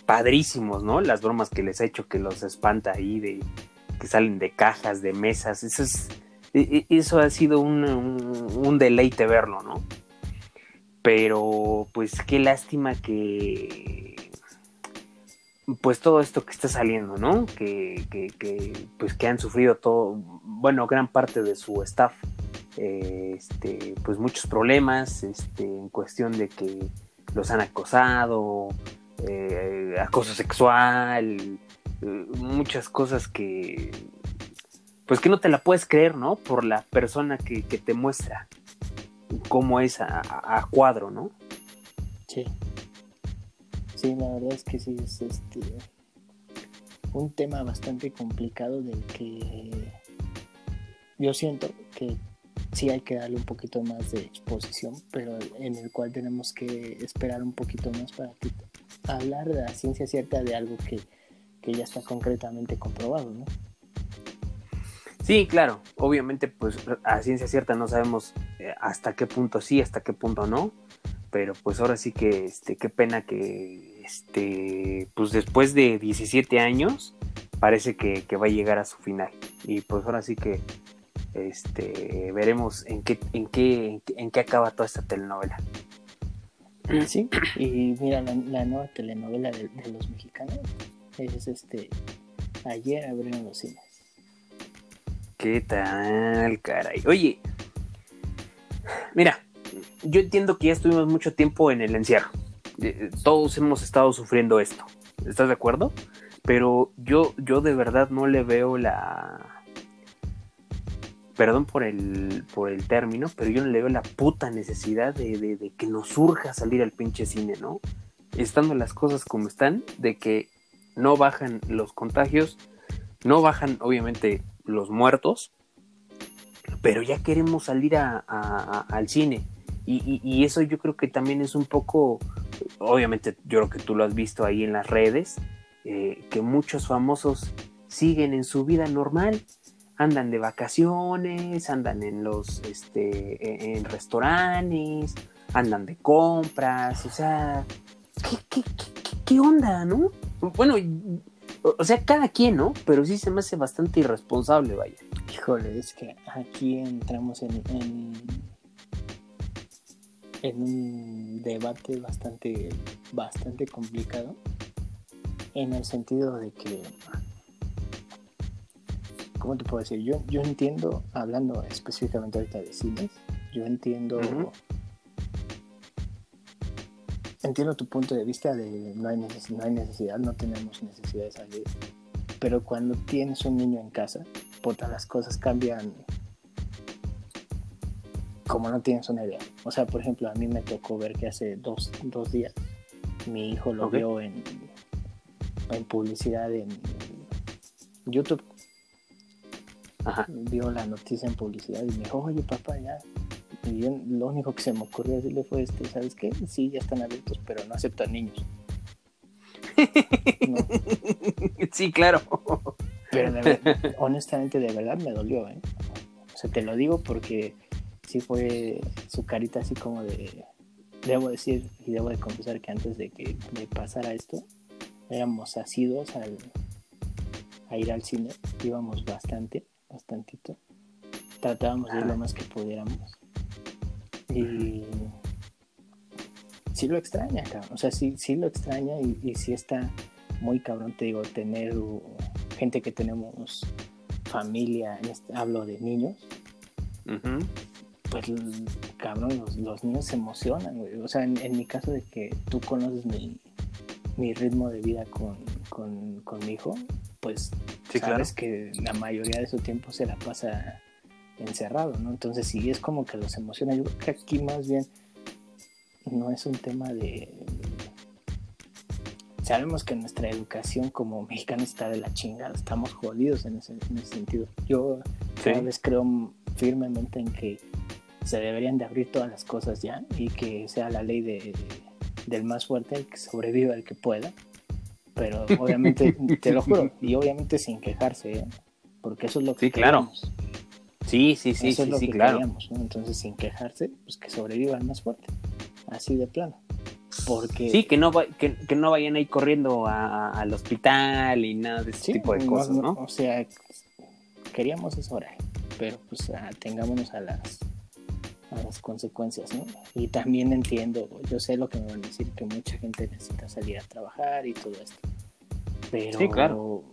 padrísimos, ¿no? Las bromas que les ha hecho que los espanta ahí, que salen de cajas, de mesas, eso es, e, e, ha sido un, un deleite verlo, ¿no? Pero pues qué lástima que pues todo esto que está saliendo, ¿no? Que, que, pues que han sufrido todo, bueno, gran parte de su staff, eh, este, pues muchos problemas, este, en cuestión de que los han acosado, eh, acoso sexual, eh, muchas cosas que, pues que no te la puedes creer, ¿no? Por la persona que, te muestra cómo es a, a cuadro, ¿no? Sí. Sí, la verdad es que sí es este un tema bastante complicado del que yo siento que sí hay que darle un poquito más de exposición, pero en el cual tenemos que esperar un poquito más para hablar de la ciencia cierta de algo que, que ya está concretamente comprobado, ¿no? Sí, claro, obviamente pues a ciencia cierta no sabemos eh, hasta qué punto sí, hasta qué punto no, pero pues ahora sí que este qué pena que este pues después de 17 años parece que, va a llegar a su final. Y pues ahora sí que este veremos en qué en qué en qué acaba toda esta telenovela. Sí. Y mira la, nueva telenovela de, los mexicanos es este ayer abrieron los cines. Qué tal caray oye mira yo entiendo que ya estuvimos mucho tiempo en el encierro. Eh, todos hemos estado sufriendo esto. ¿Estás de acuerdo? Pero yo, yo de verdad no le veo la. Perdón por el, por el término, pero yo no le veo la puta necesidad de, que nos surja salir al pinche cine, ¿no? Estando las cosas como están, de que no bajan los contagios, no bajan obviamente los muertos, pero ya queremos salir al cine y, eso yo creo que también es un poco, obviamente yo creo que tú lo has visto ahí en las redes, eh, que muchos famosos siguen en su vida normal, andan de vacaciones, andan en los, este, en restaurantes, andan de compras, o sea, ¿qué, qué, onda, no? Bueno, o sea, cada quien, ¿no? Pero sí se me hace bastante irresponsable, vaya. Híjole, es que aquí entramos en en un debate bastante, bastante complicado en el sentido de que, ¿cómo te puedo decir? Yo, yo entiendo, hablando específicamente ahorita de cines, yo entiendo, entiendo tu punto de vista de no hay, no hay necesidad, no tenemos necesidad de salir, pero cuando tienes un niño en casa, todas las cosas cambian como no tienes una idea. O sea, por ejemplo, a mí me tocó ver que hace dos, días mi hijo lo vio en, en publicidad en YouTube. Ajá. Vio la noticia en publicidad y me dijo, oye papá, ya. Y yo, lo único que se me ocurrió decirle fue, este, ¿sabes qué? Sí, ya están abiertos, pero no aceptan niños. Sí, claro. Pero de honestamente, de verdad me dolió, ¿eh? O sea, te lo digo porque sí fue su carita así como de, debo decir y debo de confesar que antes de que me pasara esto, éramos asidos al, a ir al cine, íbamos bastante, bastantito, tratábamos de ir lo más que pudiéramos. Y sí lo extraña, cabrón. O sea, sí, sí lo extraña y, y sí está muy cabrón, te digo, tener gente que tenemos familia, este, hablo de niños, pues cabrón, los, niños se emocionan, güey. O sea, en, mi caso de que tú conoces mi, ritmo de vida con, mi hijo, pues sabes que la mayoría de su tiempo se la pasa encerrado, ¿no? Entonces sí es como que los emociona. Yo creo que aquí más bien no es un tema de... Sabemos que nuestra educación como mexicanos está de la chingada, estamos jodidos en ese, sentido. Yo cada vez creo firmemente en que se deberían de abrir todas las cosas ya y que sea la ley de, del más fuerte, el que sobreviva el que pueda. Pero obviamente, te lo juro, y obviamente sin quejarse, ¿eh? porque eso es lo que sí, claro. Sí, sí, sí, eso sí, es lo sí, que claro. Entonces, sin quejarse, pues que sobreviva el más fuerte, así de plano. Porque... Sí, que no, que, no vayan ahí corriendo al hospital y nada de ese tipo de cosas, ¿no? O sea, queríamos eso ahora, pero pues ah, tengámonos a las a las consecuencias, ¿no? Y también entiendo, yo sé lo que me van a decir, que mucha gente necesita salir a trabajar y todo esto. Pero, sí, claro.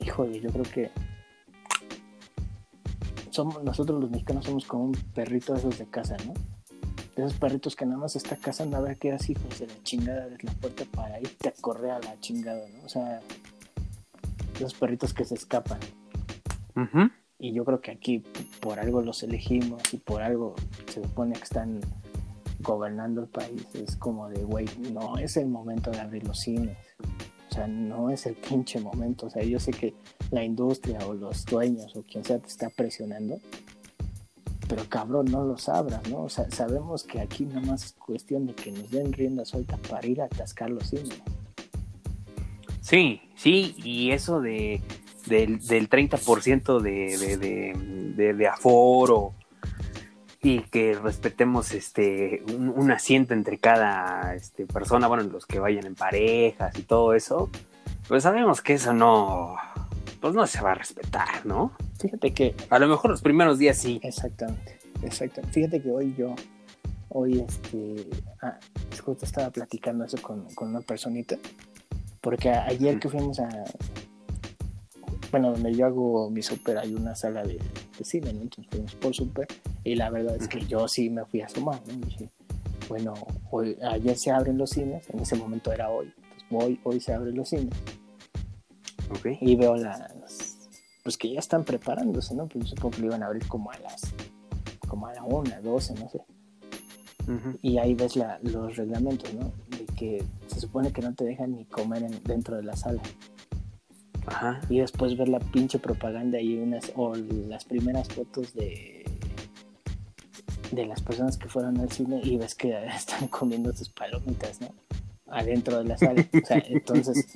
híjole, yo creo que somos, nosotros los mexicanos somos como un perrito de esos de casa, ¿no? De esos perritos que nada más está cazando a ver qué hijos de la chingada de la puerta para irte a correr a la chingada, ¿no? O sea, esos perritos que se escapan. Y yo creo que aquí por algo los elegimos y por algo se supone que están gobernando el país. Es como de, güey, no es el momento de abrir los cines. O sea, no es el pinche momento. O sea, yo sé que la industria o los dueños o quien sea te está presionando. Pero cabrón, no los abras, ¿no? O sea, sabemos que aquí nada más es cuestión de que nos den rienda suelta para ir a atascar los cines. Sí, sí, y eso de del, del 30% de, de, de, de, aforo y que respetemos este un, asiento entre cada este, persona, bueno, los que vayan en parejas y todo eso, pues sabemos que eso no, pues no se va a respetar, ¿no? Fíjate que... A lo mejor los primeros días sí. Exactamente, exactamente. Fíjate que hoy yo, hoy este, ah, justo estaba platicando eso con, con una personita, porque ayer que fuimos a, bueno, donde yo hago mi súper hay una sala de, cine, ¿no? Entonces fuimos por súper y la verdad es que yo sí me fui a sumar, ¿no? dije, bueno, hoy, ayer se abren los cines, en ese momento era hoy, entonces hoy, hoy se abren los cines. Okay. Y veo las, pues que ya están preparándose, ¿no? Pues supongo que lo iban a abrir como a las, como a la una, doce, no sé. Y ahí ves la, los reglamentos, ¿no? De que se supone que no te dejan ni comer en, dentro de la sala. Y después ver la pinche propaganda y unas, o las primeras fotos de de las personas que fueron al cine y ves que están comiendo sus palomitas, ¿no? Adentro de la sala. O sea, entonces,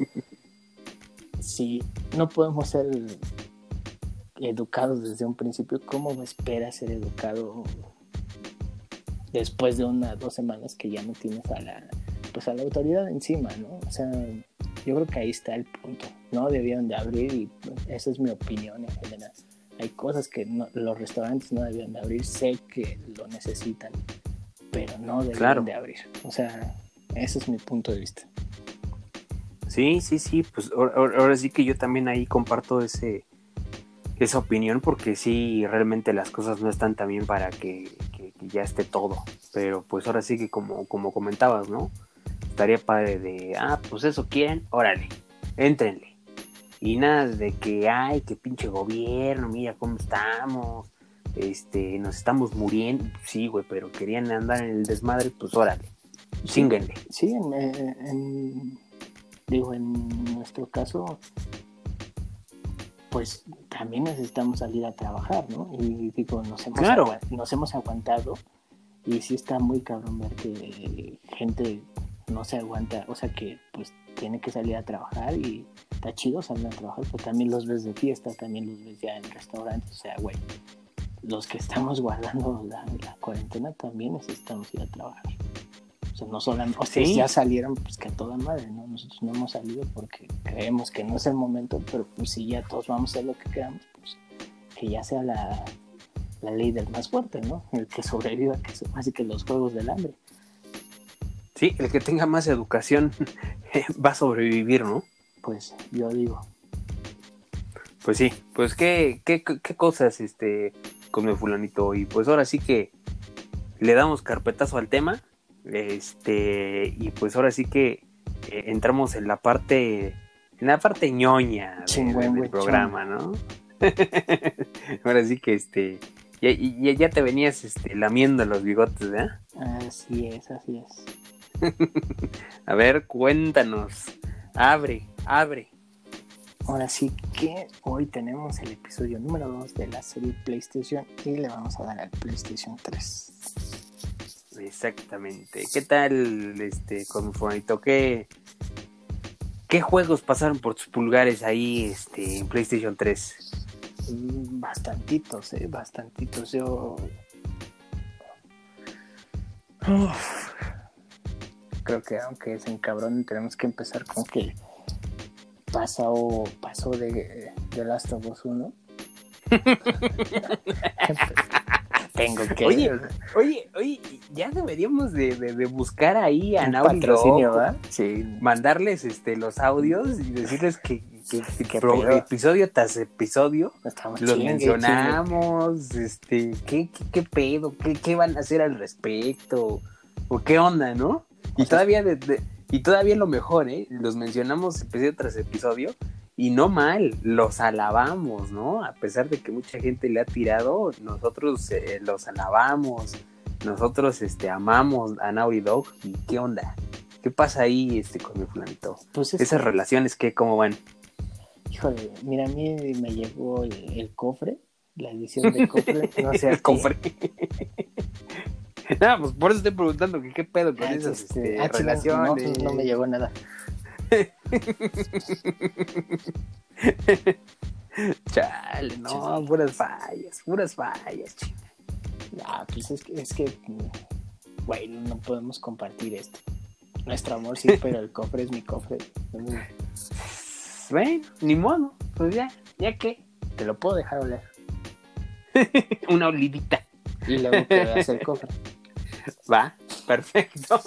si no podemos ser educados desde un principio, ¿cómo esperas ser educado después de unas dos semanas que ya no tienes a la, pues a la autoridad encima, ¿no? O sea, yo creo que ahí está el punto. No debieron de abrir y esa es mi opinión en general. Hay cosas que los restaurantes no debieron de abrir. Sé que lo necesitan, pero no debieron de abrir. O sea, ese es mi punto de vista. Sí, sí, sí. Pues ahora, sí que yo también ahí comparto ese esa opinión porque sí, realmente las cosas no están tan bien para que, que ya esté todo. Pero pues ahora sí que como, como comentabas, ¿no? estaría padre de, ah, pues eso quieren, órale, éntrenle. Y nada de que, ay, qué pinche gobierno, mira cómo estamos, este, nos estamos muriendo. Sí, güey, pero querían andar en el desmadre, pues órale, chinguenle. Sí, en, digo, en nuestro caso, pues también necesitamos salir a trabajar, ¿no? Y digo, nos hemos, nos hemos aguantado y sí está muy cabrón ver que gente no se aguanta, o sea que pues tiene que salir a trabajar y está chido salir a trabajar, pero también los ves de fiesta, también los ves ya en restaurantes, o sea, güey, los que estamos guardando la, cuarentena también necesitamos ir a trabajar. O sea, no o sea, ya salieron pues que a toda madre, ¿no? Nosotros no hemos salido porque creemos que no es el momento, pero pues si ya todos vamos a hacer lo que queramos, pues que ya sea la, la ley del más fuerte, ¿no? El que sobreviva, que así que los juegos del hambre. Sí, el que tenga más educación va a sobrevivir, ¿no? Pues yo digo. Pues sí, pues qué, qué, qué cosas este con el fulanito. Y pues ahora sí que le damos carpetazo al tema. Este, y pues ahora sí que eh, entramos en la parte, en la parte ñoña del programa, ¿no? ahora sí que este, ya, ya, ya, te venías este, lamiendo los bigotes, ¿eh? Así es, así es. A ver, cuéntanos. Abre, abre. Ahora sí que hoy tenemos el episodio número 2 de la serie PlayStation y le vamos a dar al PlayStation 3. Exactamente. ¿Qué tal, este, con ¿Qué, ¿Qué juegos pasaron por tus pulgares ahí este, en PlayStation 3? Mm, bastantitos, eh, bastantitos. Yo. Creo que aunque se encabronen, tenemos que empezar con que pasó, pasó de, de Last of Us 1. Tengo que. Oye, oye, oye, ya deberíamos de, de, de buscar ahí a ¿verdad? Sí. mandarles este los audios y decirles que, que- que ¿Qué pro- pedo? episodio tras episodio Estamos los chingue, mencionamos, este, ¿qué, qué, qué pedo? ¿Qué, qué van a hacer al respecto? ¿O qué onda, no? Y O sea- todavía de- de- y todavía lo mejor, ¿eh? Los mencionamos episodio tras episodio y no mal, los alabamos, ¿no? A pesar de que mucha gente le ha tirado, nosotros eh, los alabamos, nosotros este, amamos a Naughty Dog y qué onda. ¿Qué pasa ahí este, con mi fulanito? Pues es Esas que, relaciones, ¿qué? ¿Cómo van? híjole, mira, a mí me llegó el, el cofre, la edición de cofre. No sé, el cofre. Nada, pues por eso estoy preguntando que qué pedo con Ah, esas este, ah, sí, no, me llegó nada. Chale, no, puras fallas, puras fallas, chinga. Ah, pues es que, es que, güey, no podemos compartir esto. Nuestro amor sí, pero el cofre es mi cofre. Bueno, ni modo, pues ya, ya que, Te lo puedo dejar oler. una olidita. Y luego que veas el cofre. Va, perfecto.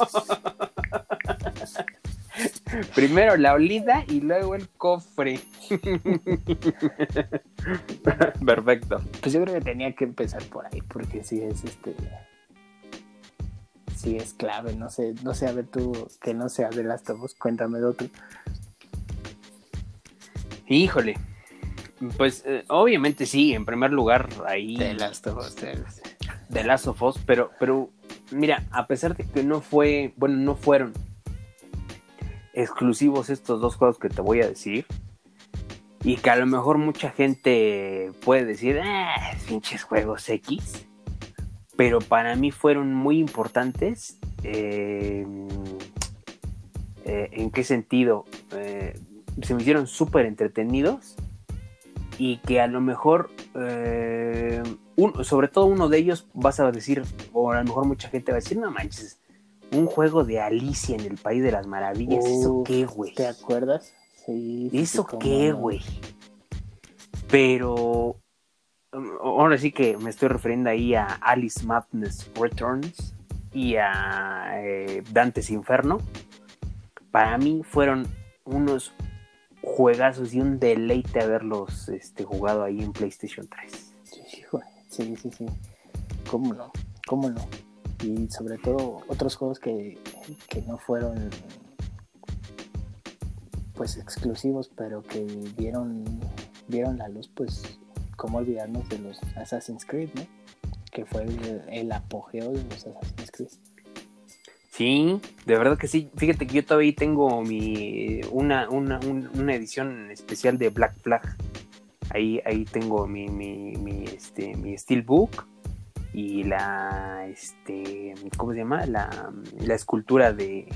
Primero la olida y luego el cofre. Perfecto. Pues yo creo que tenía que empezar por ahí, porque sí es este. Sí es clave, no sé, no sé, a ver tú, que no sea de las cuéntame de otro. Híjole. Pues eh, obviamente sí, en primer lugar ahí De Last of Us, de- de Last of Us, pero, pero mira, a pesar de que no fue, bueno, no fueron exclusivos estos dos juegos que te voy a decir, y que a lo mejor mucha gente puede decir, ah, pinches juegos X, pero para mí fueron muy importantes. eh, eh, ¿En qué sentido? Eh, se me hicieron súper entretenidos y que a lo mejor, eh, un- sobre todo uno de ellos, vas a decir, o a lo mejor mucha gente va a decir, no manches, un juego de Alicia en el País de las Maravillas, ¿eso qué, güey? ¿Te acuerdas? Sí. ¿Eso sí, qué, güey? Pero um, ahora sí que me estoy refiriendo ahí a Alice Madness Returns y a eh, Dante's Inferno. Para mí fueron unos juegazos y un deleite haberlos este, jugado ahí en PlayStation 3. Sí, sí, sí, sí. ¿Cómo no? ¿Cómo no? Y sobre todo otros juegos que, que no fueron pues exclusivos, pero que vieron vieron la luz, pues cómo olvidarnos de los Assassin's Creed, ¿no? Que fue el apogeo de los Assassin's Creed. Sí, de verdad que sí. Fíjate que yo todavía tengo mi una, una, un- una edición especial de Black Flag. Ahí, ahí tengo mi, mi, mi, este, mi Steelbook y la este ¿cómo se llama? La, la escultura de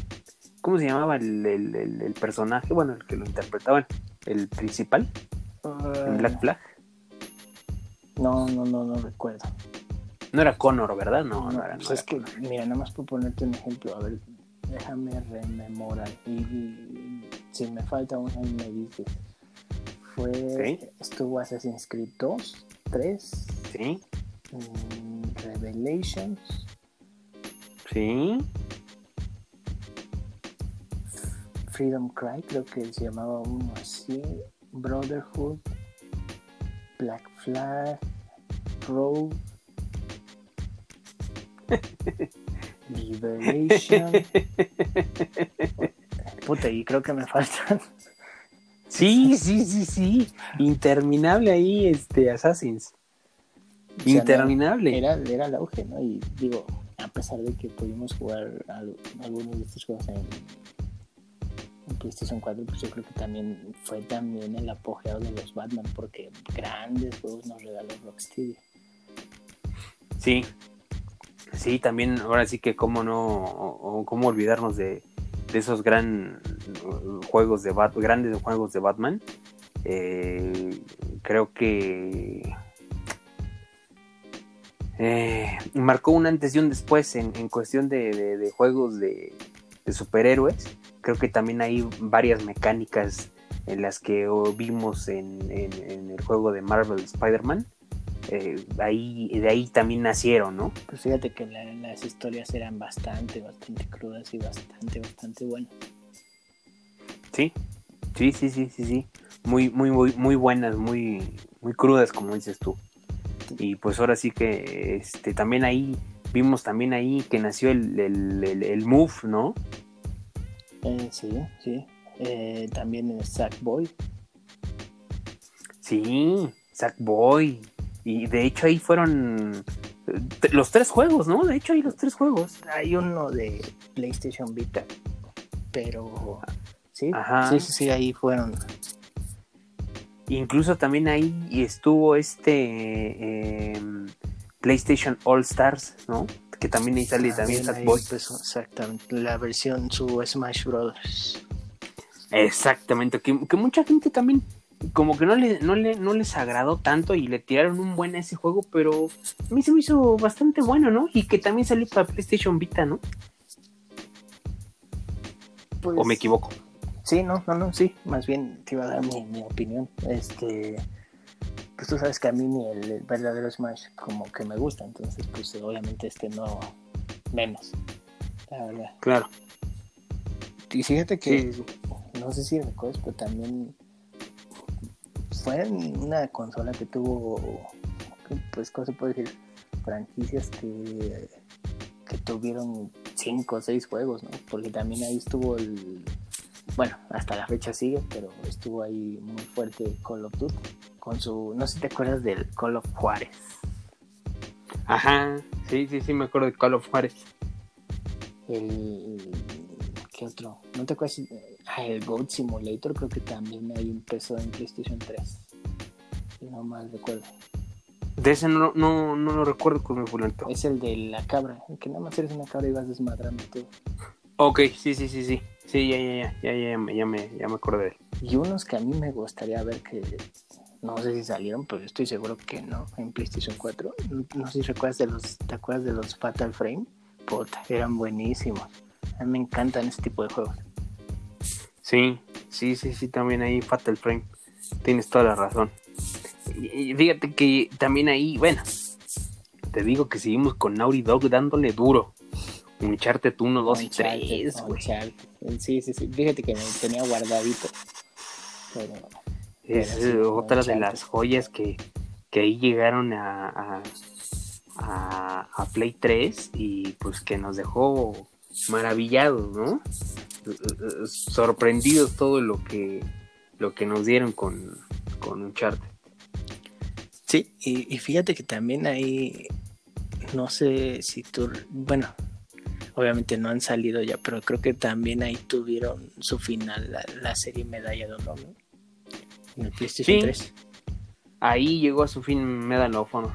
¿cómo se llamaba el, el- el- el personaje? Bueno, el que lo interpretaban, el principal en Black Flag. No, no, no, no recuerdo. No era Connor, ¿verdad? No, no, era. no pues es era que, Connor. mira, nada más por ponerte un ejemplo, a ver, déjame rememorar. Y, y si me falta uno, ahí me dices. Fue, estuvo Assassin's Creed 2, 3, Sí, mm, Revelations, sí. Freedom Cry, creo que se llamaba uno así, Brotherhood, Black Flag, Rogue, Liberation. Puta, y creo que me faltan. Sí, sí, sí, sí. Interminable ahí, este, Assassins. O sea, Interminable. Era, era el auge, ¿no? Y digo, a pesar de que pudimos jugar al- algunos de estos juegos en, en PlayStation 4, pues yo creo que también fue también el apogeo de los Batman, porque grandes juegos nos regaló Rocksteady. Sí. Sí, también, ahora sí que cómo no, o, cómo olvidarnos de, esos grandes juegos de Batman. Eh, creo que eh, marcó un antes y un después en, en cuestión de, juegos de, superhéroes. Creo que también hay varias mecánicas en las que vimos en, el juego de Marvel Spider-Man. Eh, ahí, de ahí también nacieron, ¿no? Pues fíjate que las historias eran bastante, bastante crudas y bastante, bastante buenas. Sí, sí, sí, sí, sí, sí. Muy, muy, muy, muy buenas, muy, muy crudas, como dices tú. Y pues ahora sí que este, también ahí vimos también ahí que nació el, el, Move, ¿no? Eh, sí, sí. Eh, también el Sackboy. Sí, Sackboy. Y de hecho ahí fueron eh, los tres juegos, ¿no? De hecho ahí los tres juegos. Hay uno de PlayStation Vita, pero sí, sí, sí, sí, ahí fueron Incluso también ahí estuvo este em, PlayStation All Stars, ¿no? Que también ahí sale también, Sackboy. exactamente, la versión su Smash Brothers. Exactamente, que, mucha gente también como que no, le, no, le, no les agradó tanto y le tiraron un buen a ese juego, pero a mí se me hizo bastante bueno, ¿no? Y que también salió para PlayStation Vita, ¿no? ¿O me pues, equivoco? Sí, no, no, no, sí, más bien te iba a dar mi, opinión. Este, pues tú sabes que a mí ni el, verdadero Smash como que me gusta, entonces pues obviamente este no menos, la verdad. Claro. Y fíjate que, no sé si recuerdas, pero también fue una consola que tuvo, pues, ¿cómo se puede decir? Franquicias que, que tuvieron cinco o seis juegos, ¿no? Porque también ahí estuvo el bueno, hasta la fecha sigue, pero estuvo ahí muy fuerte Call of Duty con su, no sé si te acuerdas del Call of Juárez. Ajá, sí, sí, sí, me acuerdo de Call of Juárez. El, ¿qué otro? ¿No te acuerdas? Ah, el Goat Simulator creo que también ahí empezó en PlayStation 3. Si no mal recuerdo. De ese no, no, no lo recuerdo con mi fulento. Es el de la cabra, el que nada más eres una cabra y vas desmadrando todo. Ok, sí, sí, sí, sí. Sí, ya, ya, ya, ya, ya, ya, me, ya me acordé de él. Y unos que a mí me gustaría ver que no sé si salieron, pero estoy seguro que no, en PlayStation 4. No sé si recuerdas de los, ¿te acuerdas de los Fatal Frame? Puta, eran buenísimos. A mí me encantan este tipo de juegos. Sí, sí, sí, sí, también ahí Fatal Frame. Tienes toda la razón. Y fíjate que también ahí, bueno, te digo que seguimos con Naughty Dog dándole duro. Uncharted 1, 2 y 3, güey. Sí, sí, sí. Fíjate que me tenía guardadito. es otra de las joyas que, que ahí llegaron a, a, a, Play 3 y pues que nos dejó maravillados, ¿no? Sorprendidos todo lo que lo que nos dieron con, con Uncharted. Sí, y, y fíjate que también ahí, no sé si tú, bueno, obviamente no han salido ya, pero creo que también ahí tuvieron su final la, serie Medalla de Honor, ¿no? En el PlayStation 3. Ahí llegó a su fin Medal of Honor,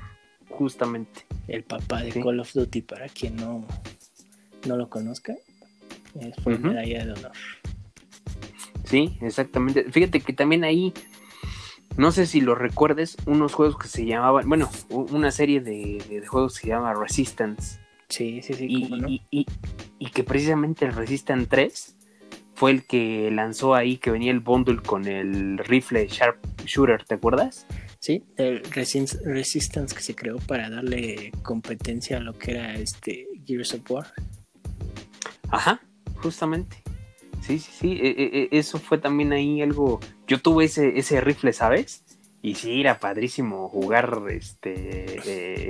justamente. El papá de Call of Duty, para quien no, no lo conozca, fue Medalla de Honor. Sí, exactamente. Fíjate que también ahí, no sé si lo recuerdes, unos juegos que se llamaban, bueno, una serie de, de juegos que se llama Resistance Sí, sí, sí. Y, y, que precisamente el Resistance 3 fue el que lanzó ahí, que venía el bundle con el rifle Sharp Shooter, ¿te acuerdas? Sí, el Resistance que se creó para darle competencia a lo que era este Gears of War. Ajá, justamente. Sí, sí, sí. E, e, e, eso fue también ahí algo. Yo tuve ese, ese rifle, ¿sabes? Y sí, era padrísimo jugar este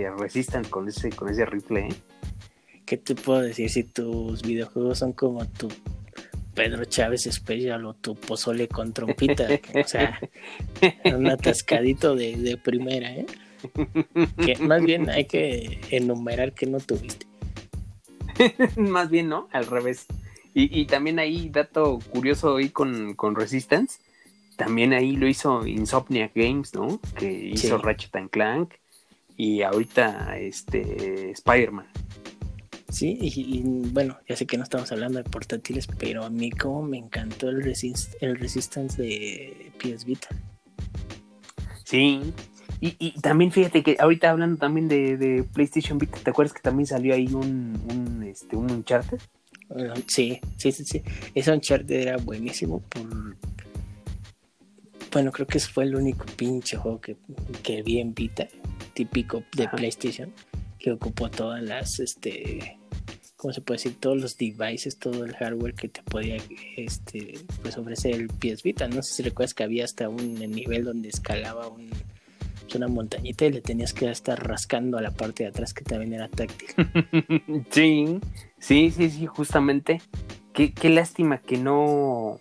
eh, Resistance con ese, con ese rifle, ¿eh? ¿qué te puedo decir si tus videojuegos son como tu Pedro Chávez Special o tu pozole con trompita? o sea, un atascadito de, primera, ¿eh? Que más bien hay que enumerar que no tuviste. más bien, ¿no? Al revés. Y, también ahí, dato curioso ahí con, con, Resistance, también ahí lo hizo Insomniac Games, ¿no? Que hizo Ratchet and Clank y ahorita este Spider-Man. Sí, y, bueno, ya sé que no estamos hablando de portátiles, pero a mí como me encantó el, el Resistance de PS Vita. Sí, y, también fíjate que ahorita hablando también de, PlayStation Vita, ¿te acuerdas que también salió ahí un, un, este, un Uncharted? Sí, sí, sí, sí. Ese Uncharted era buenísimo por... Bueno, creo que ese fue el único pinche juego que, que vi en Vita, típico de PlayStation, que ocupó todas las, este, ¿cómo se puede decir? Todos los devices, todo el hardware que te podía, este, pues ofrecer el PS Vita. No sé si recuerdas que había hasta un nivel donde escalaba un, una montañita y le tenías que estar rascando a la parte de atrás que también era táctil. sí, sí, sí, sí, justamente. Qué, qué lástima que no...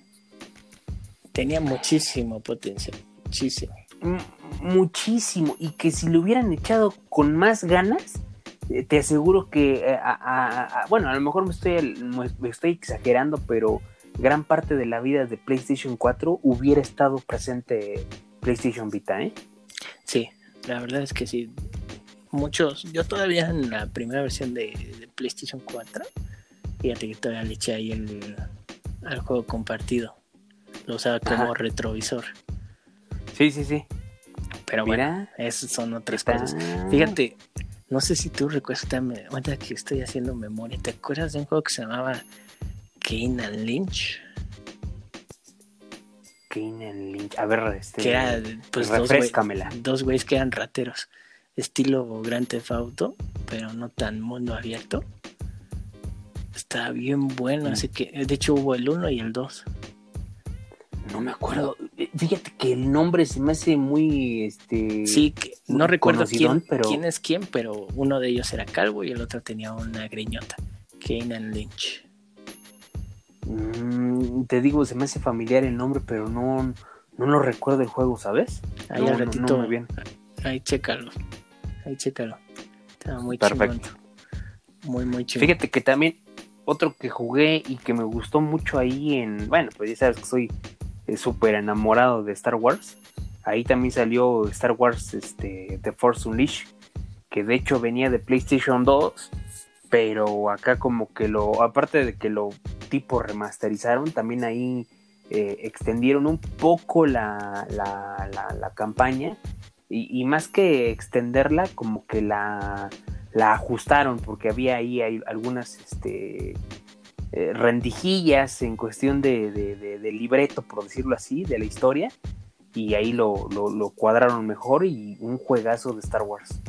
Tenía muchísimo potencial, muchísimo. muchísimo, y que si lo hubieran echado con más ganas, eh, te aseguro que, eh, bueno, a lo mejor me estoy, me estoy exagerando, pero gran parte de la vida de PlayStation 4 hubiera estado presente PlayStation Vita, ¿eh? Sí, la verdad es que sí. Muchos, yo todavía en la primera versión de, PlayStation 4, fíjate que todavía le eché ahí el, al juego compartido. Lo usaba como retrovisor. Sí, sí, sí. Pero bueno, esas son otras cosas. Fíjate, no sé si tú recuerdas, ahorita que estoy haciendo memoria, ¿te acuerdas de un juego que se llamaba Kane and Lynch? Kane Lynch. A ver, este. Que era, pues, refrescamela. Dos güeyes que eran rateros. Estilo Grand Theft Auto, pero no tan mundo abierto. Está bien bueno, mm. así que. De hecho, hubo el 1 y el 2. No me acuerdo. Fíjate que el nombre se me hace muy. Este, sí, no recuerdo quién, pero... quién es quién, pero uno de ellos era calvo y el otro tenía una griñota. Kane Lynch. Mm, te digo, se me hace familiar el nombre, pero no, no lo recuerdo el juego, ¿sabes? Ahí al ratito. muy bien. Ahí chécalo. Ahí chécalo. Está muy Perfecto. Muy, muy chido. Fíjate que también otro que jugué y que me gustó mucho ahí en. Bueno, pues ya sabes que soy eh, súper enamorado de Star Wars. Ahí también salió Star Wars este, The Force Unleashed, que de hecho venía de PlayStation 2 pero acá como que lo, aparte de que lo tipo remasterizaron, también ahí eh, extendieron un poco la, la, campaña y, más que extenderla, como que la, ajustaron porque había ahí algunas este, eh, rendijillas en cuestión de, de, libreto, por decirlo así, de la historia y ahí lo, lo cuadraron mejor y un juegazo de Star Wars.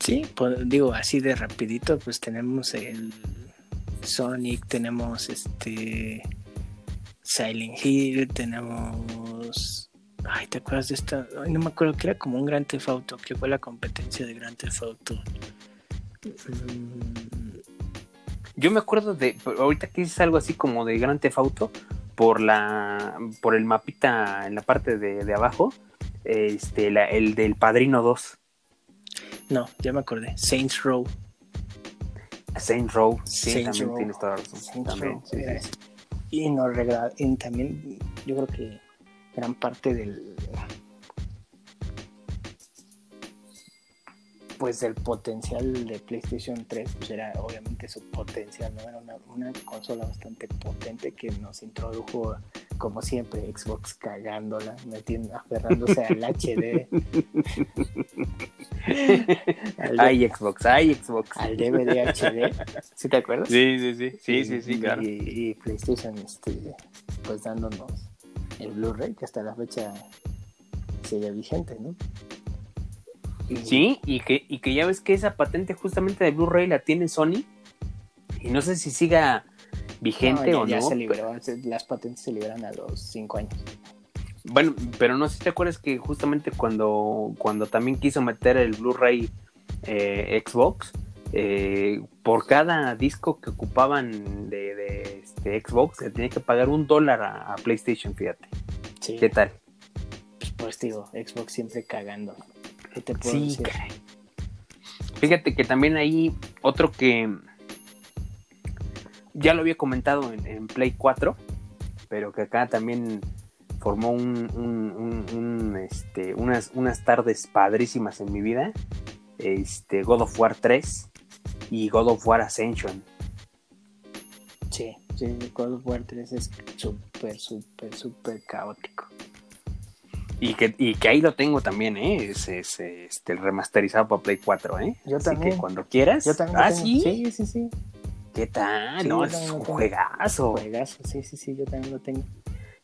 Sí, pues, digo, así de rapidito, pues tenemos el Sonic, tenemos este Silent Hill, tenemos... Ay, ¿te acuerdas de esta? Ay, no me acuerdo que era como un Gran Theft Auto, que fue la competencia de Gran Theft Auto. Mm. Yo me acuerdo de, ahorita que dices algo así como de Gran Theft Auto, por la, por el mapita en la parte de, abajo, este, el del Padrino 2. No, ya me acordé. Saints Row. Saints Row, sí, también tienes toda la razón. Saints Row, sí, Y, no, y también yo creo que gran parte del pues el potencial de PlayStation 3 pues era obviamente su potencial, ¿no? Era una, consola bastante potente que nos introdujo como siempre Xbox cagándola, metiendo, aferrándose al HD. Ay Xbox, ay Xbox. Al DVD HD, ¿sí te acuerdas? Sí, sí, sí, sí, sí, sí, claro. Y, PlayStation este, pues dándonos el Blu-ray que hasta la fecha sigue vigente, ¿no? Sí, y que, y que ya ves que esa patente justamente de Blu-ray la tiene Sony. Y no sé si siga vigente o no. se liberó, las patentes se liberan a los 5 años. Bueno, pero no sé si te acuerdas que justamente cuando, cuando también quiso meter el Blu-ray eh, Xbox, eh, por cada disco que ocupaban de, este Xbox, se tenía que pagar un dólar a, PlayStation, fíjate. ¿Qué tal? Pues, pues digo, Xbox siempre cagando sí, Fíjate que también hay otro que ya lo había comentado en, Play 4, pero que acá también formó un, este, unas, unas tardes padrísimas en mi vida. Este, God of War 3 y God of War Ascension. Sí, sí, God of War 3 es súper, súper, súper caótico. Y que, y que ahí lo tengo también, ¿eh? Es, es este, el remasterizado para Play 4, ¿eh? Yo también. que cuando quieras. Yo también. Ah, sí. Sí, sí, sí. ¿Qué tal? Sí, no, es un juegazo. Juegazo, sí, sí, sí, yo también lo tengo.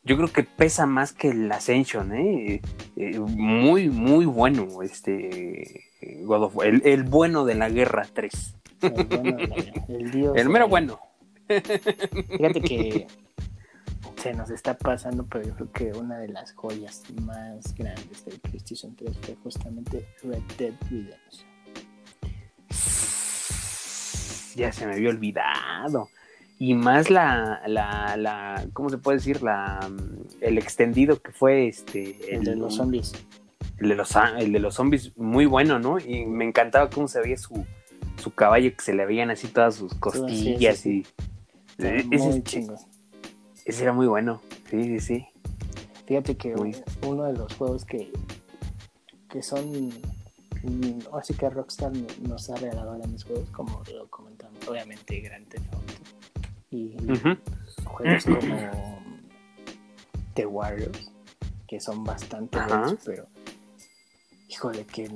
Yo creo que pesa más que el Ascension, ¿eh? Eh, muy, muy bueno este God of War. El, el bueno de la guerra 3. El, bueno de la- el dios. El mero de- bueno. Fíjate que se nos está pasando, pero yo creo que una de las joyas más grandes del PlayStation 3 fue justamente Red Dead Redemption. Ya se me había olvidado. Y más la, la, la, ¿cómo se puede decir? La, mm, el extendido que fue este. El de los zombies. El de los, el de los zombies, muy bueno, ¿no? Y me encantaba cómo se veía su, su caballo, que se le veían así todas sus costillas sí, y. Está Eh, muy ese, chingón. ese era muy bueno. Sí, sí, sí. Fíjate que Muy. uno de los juegos que, que son. mm, Así que Rockstar nos ha regalado grandes juegos, como lo obviamente Theft Auto. Y juegos como The Warriors, que son bastante buenos, pero híjole que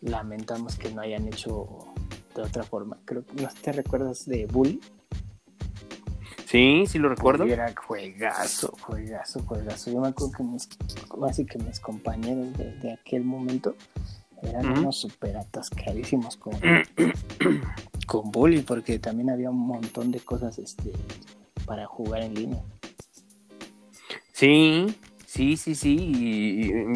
lamentamos que no hayan hecho de otra forma. Creo que no te recuerdas de Bully. Sí, sí lo recuerdo. Era juegazo, juegazo, juegazo. Yo me acuerdo que mis, así que mis compañeros de, de aquel momento eran unos super atascadísimos con, con Bully, porque también había un montón de cosas este para jugar en línea. Sí, sí, sí, sí.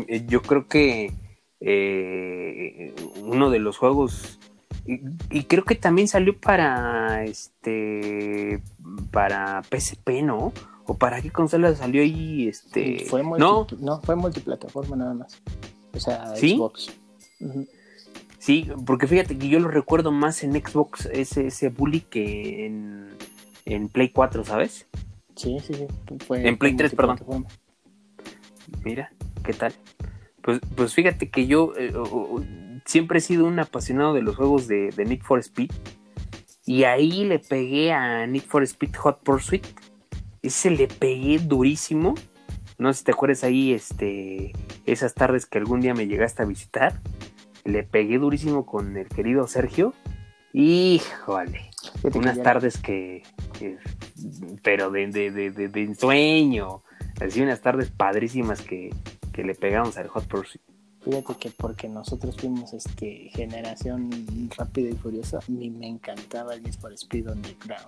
Y, yo creo que eh, uno de los juegos. Y, y creo que también salió para este. Para PSP, ¿no? ¿O para qué consola salió ahí? Este. Fue no, no, fue multiplataforma nada más. O sea, ¿Sí? Xbox. Sí, porque fíjate que yo lo recuerdo más en Xbox, ese, ese bully, que en, en Play 4, ¿sabes? Sí, sí, sí. Fue, En Play fue 3, perdón. Mira, ¿qué tal? Pues, pues fíjate que yo eh, siempre he sido un apasionado de los juegos de, de Need for Speed. Y ahí le pegué a Need for Speed Hot Pursuit. Ese le pegué durísimo. No sé si te acuerdas ahí, este, esas tardes que algún día me llegaste a visitar. Le pegué durísimo con el querido Sergio. Híjole, que unas tardes que, que- pero de, de, de, de- de ensueño. Así unas tardes padrísimas que, que le pegamos al Hot Pursuit. Fíjate que porque nosotros fuimos este generación rápida y furiosa, a mí me encantaba el Need for Speed Underground.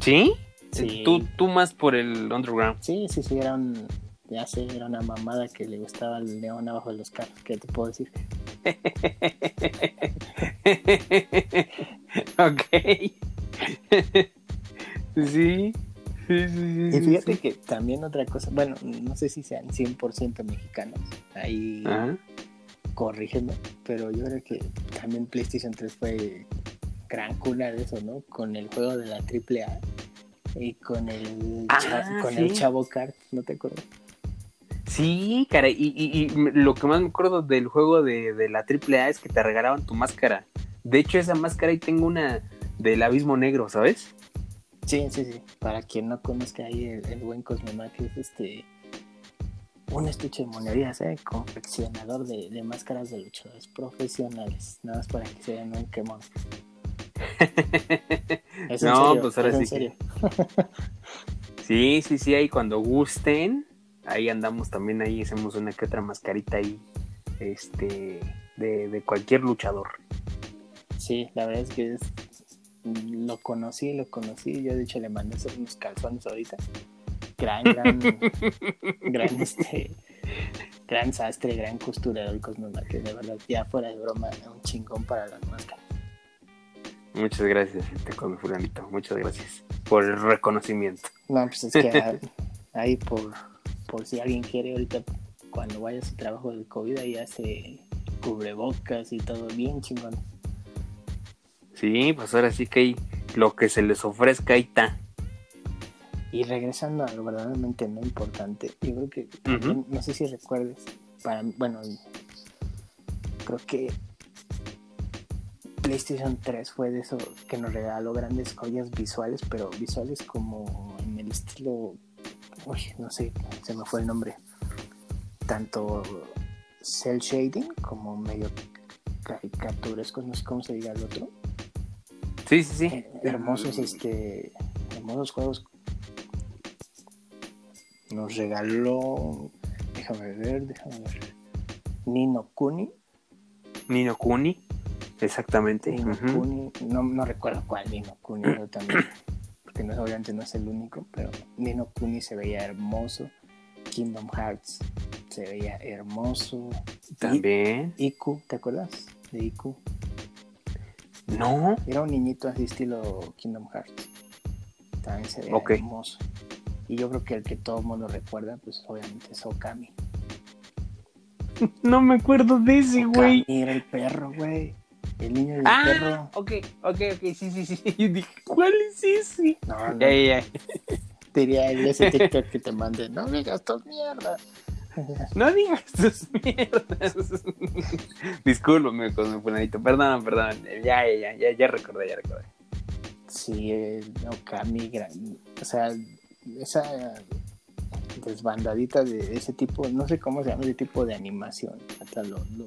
¿Sí? Sí. Tú, tú más por el Underground. Sí, sí, sí, era un, ya sé, era una mamada que le gustaba el león abajo de los carros, ¿qué te puedo decir? ok. sí. Sí, sí, sí, Y fíjate que también otra cosa, bueno, no sé si sean 100% mexicanos, ahí Ajá. corrígeme, pero yo creo que también PlayStation 3 fue gran cuna de eso, ¿no? Con el juego de la AAA y con el, Ah, cha- con sí. el Chavo Kart, ¿no te acuerdas? Sí, cara, y, y- y lo que más me acuerdo del juego de, de la AAA es que te regalaban tu máscara. De hecho, esa máscara ahí tengo una del abismo negro, ¿sabes? Sí, sí, sí. Para quien no conozca ahí el, el buen Cosmemac es este un estuche de monerías, ¿eh? confeccionador de, de máscaras de luchadores profesionales, nada más para que se vean un quemón. Es en No, serio, pues ahora es en sí que- serio. Sí, sí, sí, ahí cuando gusten, ahí andamos también, ahí hacemos una que otra mascarita ahí, este, de, de cualquier luchador. Sí, la verdad es que es, lo conocí, lo conocí. Yo de hecho le mandé hacer unos calzones ahorita. Gran, gran, gran este, gran sastre, gran costurador que de verdad, ya fuera de broma, un chingón para las máscaras. Muchas gracias, este come fulanito, muchas gracias por el reconocimiento. No, pues es que ah, ahí por, por si alguien quiere ahorita cuando vaya a su trabajo del COVID ahí hace cubrebocas y todo bien chingón. Sí, pues ahora sí que hay lo que se les ofrezca ahí está. Y regresando a lo verdaderamente no importante, yo creo que también, no sé si recuerdes, para bueno, creo que PlayStation 3 fue de eso que nos regaló grandes joyas visuales, pero visuales como en el estilo, uy, no sé, se me fue el nombre, tanto cel shading como medio caricaturescos, no sé cómo se diga el otro. Sí, sí, sí. Eh, hermosos, este, hermosos juegos. Nos regaló, déjame ver, déjame ver. Nino Kuni. Nino Kuni, exactamente. No, no recuerdo cuál Nino Kuni, también, porque no, obviamente no es el único, pero Nino Kuni se veía hermoso. Kingdom Hearts se veía hermoso. También. I- Iku, ¿te acuerdas de Iku? No. Era un niñito así estilo Kingdom Hearts. También se veía hermoso. Y yo creo que el que todo el mundo recuerda, pues obviamente es Okami. No me acuerdo de ese, güey. Era el perro, güey. El niño del Ah, perro. ok, ok, ok, sí, sí, sí. Yo dije, ¿cuál es ese? No, no. Ya, ya, ya. Diría el ese TikTok que te mande. No digas tus mierdas. No digas tus mierdas. Discúlpame con mi fulanito. Perdón, perdón. Ya, ya, ya, ya, recordé, ya recordé. Sí, el Okami, gran- o sea, esa desbandadita de ese tipo, no sé cómo se llama ese tipo de animación, hasta lo, lo,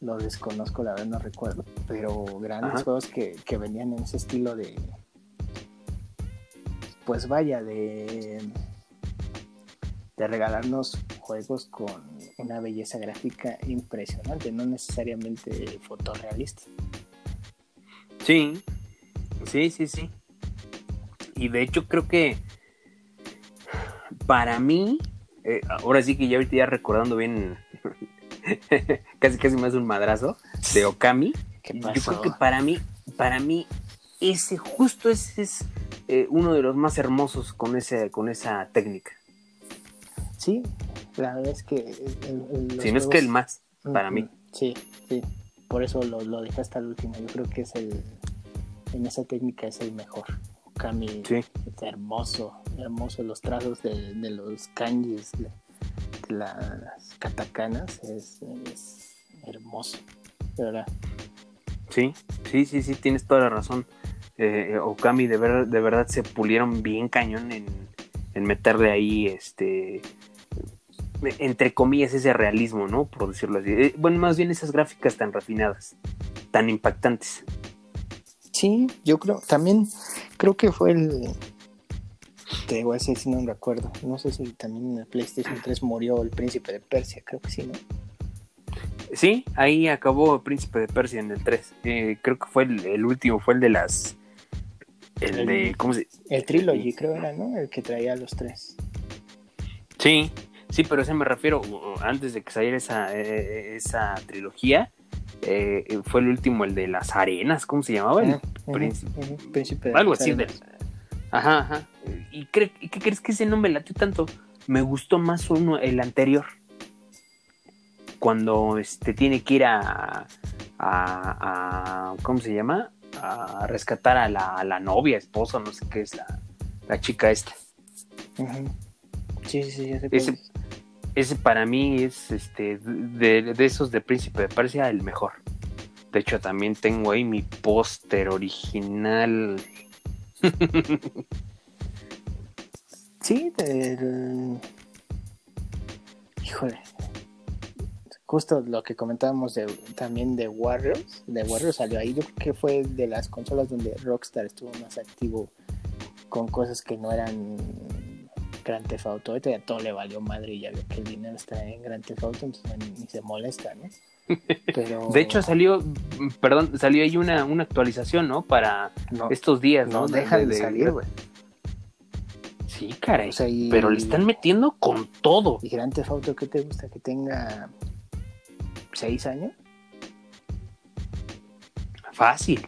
lo desconozco, la verdad no recuerdo, pero grandes Ajá. juegos que, que venían en ese estilo de, pues vaya, de, de regalarnos juegos con una belleza gráfica impresionante, no necesariamente fotorrealista. Sí, sí, sí, sí. Y de hecho creo que para mí, eh, ahora sí que ya ahorita ya recordando bien, casi casi me hace un madrazo de Okami. ¿Qué Yo creo que para mí, para mí, ese, justo ese es eh, uno de los más hermosos con, ese, con esa técnica. Sí, la verdad es que. el- el- los Si no es que el más, para mí. Sí, sí. Por eso lo, lo dejé hasta el último. Yo creo que es el. En esa técnica es el mejor. Okami Sí. es hermoso, hermoso. Los trazos de, de los kanjis, de las katakanas, es, es hermoso. De verdad. Sí, sí, sí, sí, tienes toda la razón. Eh, Okami de, ver- de verdad se pulieron bien cañón en, en meterle ahí, este, entre comillas, ese realismo, ¿no? Por decirlo así. Eh, bueno, más bien esas gráficas tan refinadas, tan impactantes. Sí, yo creo. También creo que fue el. Te voy a decir si no me acuerdo. No sé si también en el PlayStation 3 murió el príncipe de Persia. Creo que sí, ¿no? Sí, ahí acabó Príncipe de Persia en el 3. Eh, creo que fue el, el último, fue el de las... El El- de... ¿Cómo se...? El Trilogy, creo era, ¿no? El que traía a los tres. Sí, sí, pero ese me refiero, uh, antes de que saliera esa, eh, esa trilogía, eh, fue el último, el de las arenas, ¿cómo se llamaba? El príncipe. príncipe de Algo las así de... Ajá, ajá. ¿Y cre- qué crees que ese no me latió tanto? Me gustó más uno, el anterior. Cuando este, tiene que ir a, a, a- ¿Cómo se llama? A rescatar a la, a la novia, esposa, no sé qué es la, la chica esta. Sí, sí, sí, ya sé cuál Ese- es. Ese para mí es este de, de esos de Príncipe de Persia el mejor. De hecho, también tengo ahí mi póster original. Sí, del... Híjole. Justo lo que comentábamos de, también de Warriors. De Warriors salió ahí. Yo creo que fue de las consolas donde Rockstar estuvo más activo con cosas que no eran Grand Theft Auto. Ahorita ya todo le valió madre y ya vio que el dinero está en Grand Theft Auto, entonces ni se molesta, ¿no? Pero... De hecho, salió, perdón, salió ahí una, una actualización, ¿no? Para no, estos días, ¿no? no deja de, salir, güey. Sí, caray. O sea, y- Pero le están metiendo con todo. ¿Y Grand Theft Auto qué te gusta? ¿Que tenga seis años? Fácil.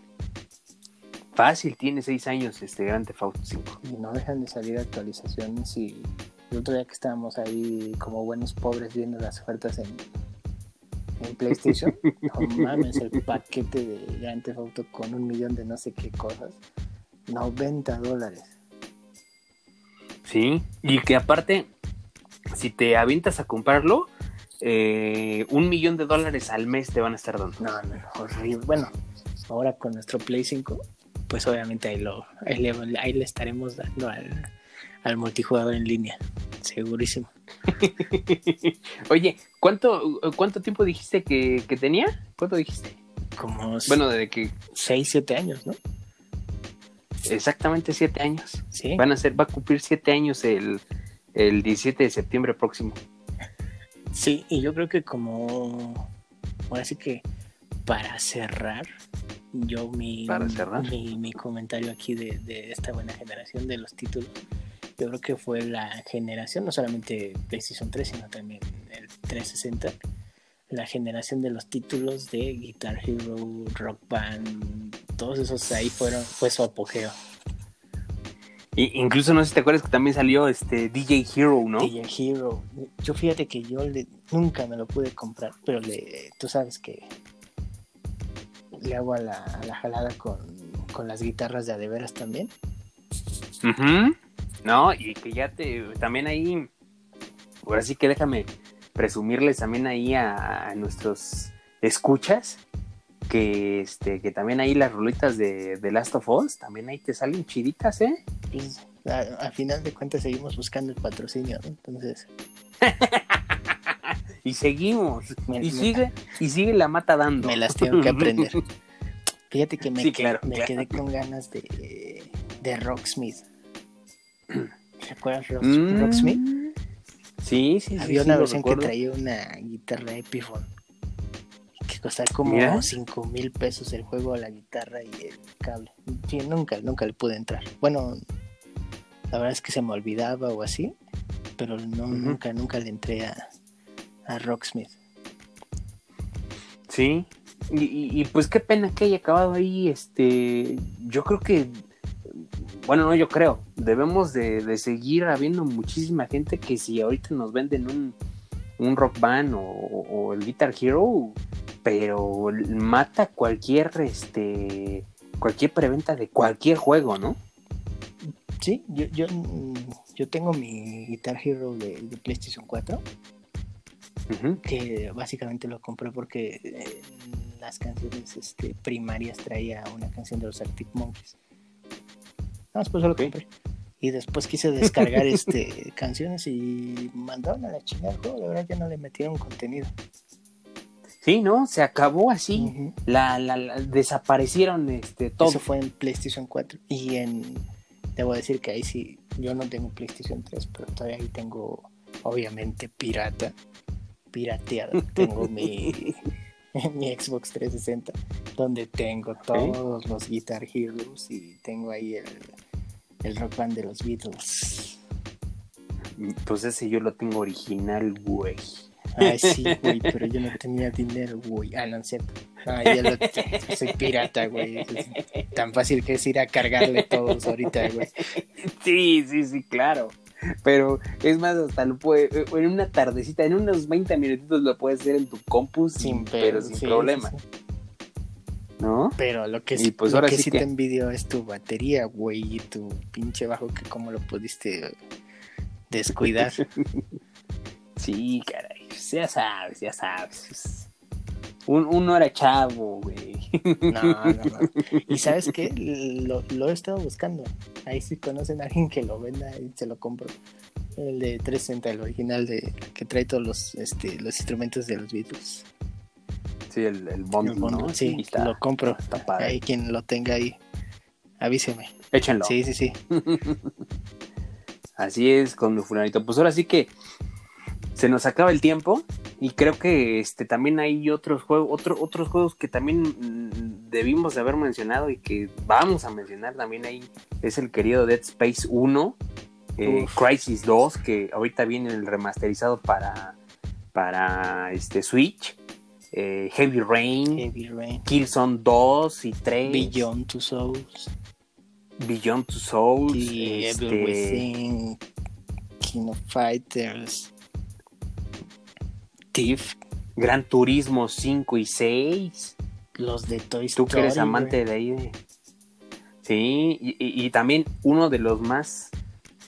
Fácil, tiene seis años este Grand Theft Auto 5. y no dejan de salir actualizaciones y el otro día que estábamos ahí como buenos pobres viendo las ofertas en, en PlayStation, no mames, el paquete de Grand Theft Auto con un millón de no sé qué cosas, 90 dólares. Sí, y que aparte, si te avientas a comprarlo, eh, un millón de dólares al mes te van a estar dando. No, no, horrible. Bueno, ahora con nuestro Play 5, pues obviamente ahí, lo, ahí, le, ahí le estaremos dando al, al multijugador en línea, segurísimo. Oye, ¿cuánto, ¿cuánto tiempo dijiste que, que tenía? ¿Cuánto dijiste? como Bueno, desde que 6, 7 años, ¿no? exactamente siete años. Sí. Van a ser, va a cumplir siete años el, el 17 de septiembre próximo. Sí, y yo creo que como ahora sí que para cerrar, yo mi, Para cerrar. mi, mi comentario aquí de, de esta buena generación de los títulos, yo creo que fue la generación, no solamente PlayStation 3, sino también el 360, la generación de los títulos de Guitar Hero, Rock Band, todos esos ahí fueron, fue su apogeo. Y, incluso no sé si te acuerdas que también salió este DJ Hero, ¿no? DJ Hero. Yo fíjate que yo le, nunca me lo pude comprar, pero le, tú sabes que le hago a la, a la jalada con, con las guitarras de adeveras también. Ujú. No, y que ya te, también ahí, ahora sí que déjame presumirles también ahí a, a nuestros escuchas, que este, que también ahí las rolitas de, de Last of Us, también ahí te salen chiditas, ¿eh? Pues, a, a final de cuentas seguimos buscando el patrocinio, ¿no? Entonces, Y seguimos, Me- y me- sigue, y sigue la mata dando. me las tengo que aprender. Fíjate que me, Sí, que- claro, me claro. quedé con ganas de, de Rocksmith. ¿Recuerdas Rock, Mm. Rocksmith? Sí, sí, sí. Había sí, una versión que traía una guitarra Epiphone que costaba como Mira. 5 mil pesos el juego, la guitarra y el cable. Sí, nunca, nunca le pude entrar. Bueno, la verdad es que se me olvidaba o así, pero no, nunca, nunca le entré a, a Rocksmith. Sí, y, y- y, pues qué pena que haya acabado ahí, este, yo creo que, bueno, no, yo creo, debemos de, de seguir habiendo muchísima gente que si ahorita nos venden un, un rock band o, o el Guitar Hero, pero mata cualquier, este, cualquier preventa de cualquier juego, ¿no? Sí, yo, yo, yo tengo mi Guitar Hero de, de PlayStation 4, Ujú. que básicamente lo compré porque eh, las canciones este, primarias traía una canción de los Arctic Monkeys. No, después lo Ok. compré. Y después quise descargar este canciones y mandaron a la chingada el juego. La verdad ya no le metieron contenido. Sí, ¿no? Se acabó así, la, la- la- desaparecieron, este, todo. Eso fue en PlayStation 4. Y en. Debo decir que ahí sí. Yo no tengo PlayStation 3, pero todavía ahí tengo. Obviamente pirata. Pirateado. Tengo mi. mi Xbox 360. Donde tengo todos los Guitar Heroes. Y tengo ahí el. El rock band de los Beatles. Pues ese yo lo tengo original, güey. Ay, sí, güey, pero yo no tenía dinero, güey. Ah, no, cierto. Ah, ya lo soy pirata, güey. Es tan fácil que es ir a cargarle todos ahorita, güey. Sí, sí, sí, claro. Pero es más, hasta lo puede, en una tardecita, en unos 20 minutitos lo puedes hacer en tu compu sin, pero sin sí, problema, sí, sí. ¿no? Pero lo que, Y sí- pues lo ahora que sí que- te envidio es tu batería, güey, y tu pinche bajo que cómo lo pudiste descuidar. Sí, caray, pues ya sabes, ya sabes. Un, uno era chavo, güey. No, no, no. Y sabes qué, lo, lo he estado buscando. Ahí sí conocen a alguien que lo venda y se lo compro. El de 360, el original de que trae todos los, este, los instrumentos de los Beatles. Sí, el, el bundle, El bundle, ¿no? sí, está, lo compro. está padre. Ahí quien lo tenga ahí, avíseme. Échenlo. Sí, sí, sí. Así es con mi fulanito. Pues ahora sí que se nos acaba el tiempo y creo que este también hay otros juegos, otro, otros juegos que también mm, debimos de haber mencionado y que vamos a mencionar también ahí es el querido Dead Space 1, eh. Crisis 2 que ahorita viene el remasterizado para para este Switch, eh, Heavy Rain, Heavy Rain. Killzone 2 y 3, Beyond Two Souls. Beyond Two Souls, y este, Evil Within, King of Fighters, Gran Turismo 5 y 6. los de Toy Tú Story. que eres amante güey. de ahí. de- Sí, y, y- y también uno de los más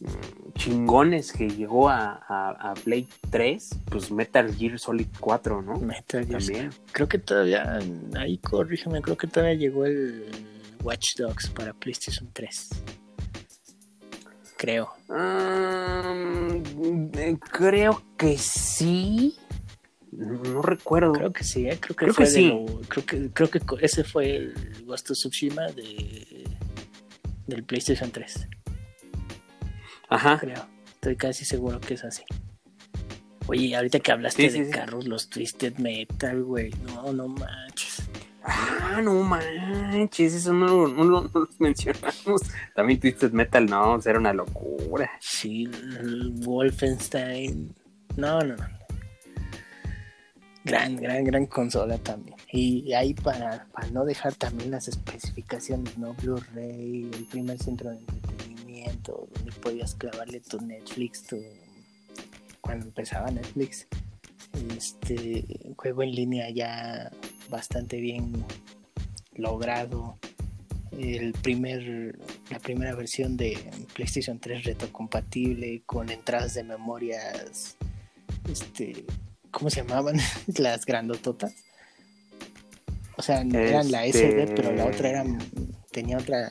mm, chingones que llegó a, a, a Play 3, pues Metal Gear Solid 4, ¿no? Metal Gear. También. Creo que todavía, ahí corrígeme, creo que todavía llegó el Watch Dogs para PlayStation 3. Creo. Mm, eh, creo que sí, No, recuerdo. Creo que sí, ¿eh? creo que fue sí. creo que creo que ese fue el Ghost of Tsushima de del PlayStation 3. Ajá. Creo. Estoy casi seguro que es así. Oye, ahorita que hablaste de carros, los Twisted Metal, güey. No, no manches. Ah, no manches, eso no, no, los mencionamos. También Twisted Metal, no, era una locura. Sí, Wolfenstein. No, no, no. Gran, gran, gran consola también. Y ahí para, para no dejar también las especificaciones, ¿no? Blu-ray, el primer centro de entretenimiento, donde podías clavarle tu Netflix, tu... cuando empezaba Netflix. Este juego en línea ya bastante bien logrado. El primer, la primera versión de PlayStation 3 retrocompatible con entradas de memorias, este, ¿cómo se llamaban? Las grandototas. O sea, eran la SD, pero la otra era, tenía otra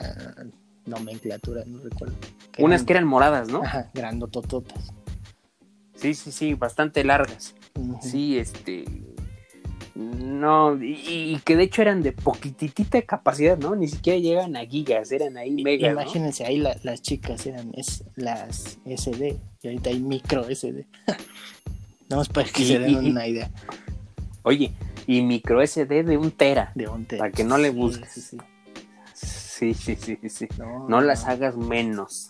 nomenclatura, no recuerdo. Unas que eran moradas, ¿no? Ajá, grandotototas. Sí, sí, sí, bastante largas. Sí, este, no, y, que de hecho eran de poquitita capacidad, ¿no? Ni siquiera llegan a gigas, eran ahí megas. Imagínense, ahí las chicas eran es, las SD y ahorita hay micro SD. Vamos para que se den una idea. Oye, y micro SD de un tera. De un tera. Para que no le busques. Sí, sí, sí, sí. No, las hagas menos.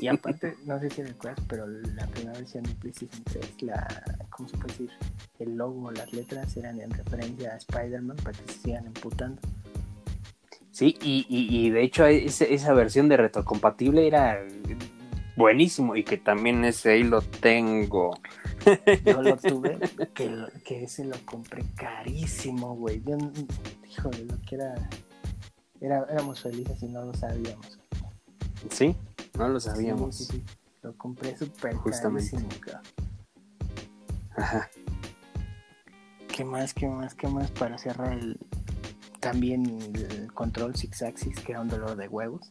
Y aparte, no sé si recuerdas, pero la primera versión de PlayStation 3, la, ¿cómo se puede decir? El logo, las letras eran en referencia a Spider-Man para que se sigan emputando. Sí, y, y, de hecho esa versión de retrocompatible era buenísimo y que también ese ahí lo tengo. Yo lo tuve, que, que ese lo compré carísimo, güey. Híjole, lo que era era, éramos felices y no lo sabíamos. Sí, no lo sabíamos. Sí, sí, Lo compré súper carísimo, Ajá. ¿Qué más, qué más, qué más para cerrar el, también el control Six Axis, que era un dolor de huevos?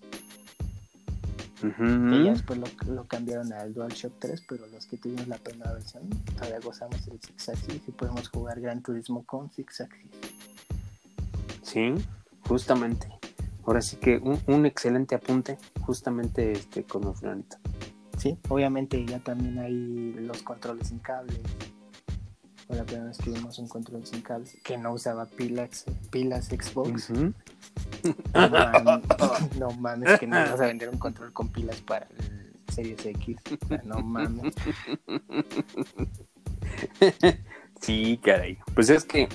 Y ya después lo, lo, cambiaron al DualShock 3, pero los que tuvimos la primera versión todavía gozamos el Six Axis y podemos jugar Gran Turismo con Axis. Sí, justamente. Ahora sí que un, excelente apunte, justamente este con los Sí, obviamente ya también hay los controles sin cable. Fue la primera vez que vimos un control sin cable que no usaba pilas, pilas Xbox. no, mames, que no vas a vender un control con pilas para el Series X. No mames. Sí, caray. Pues es que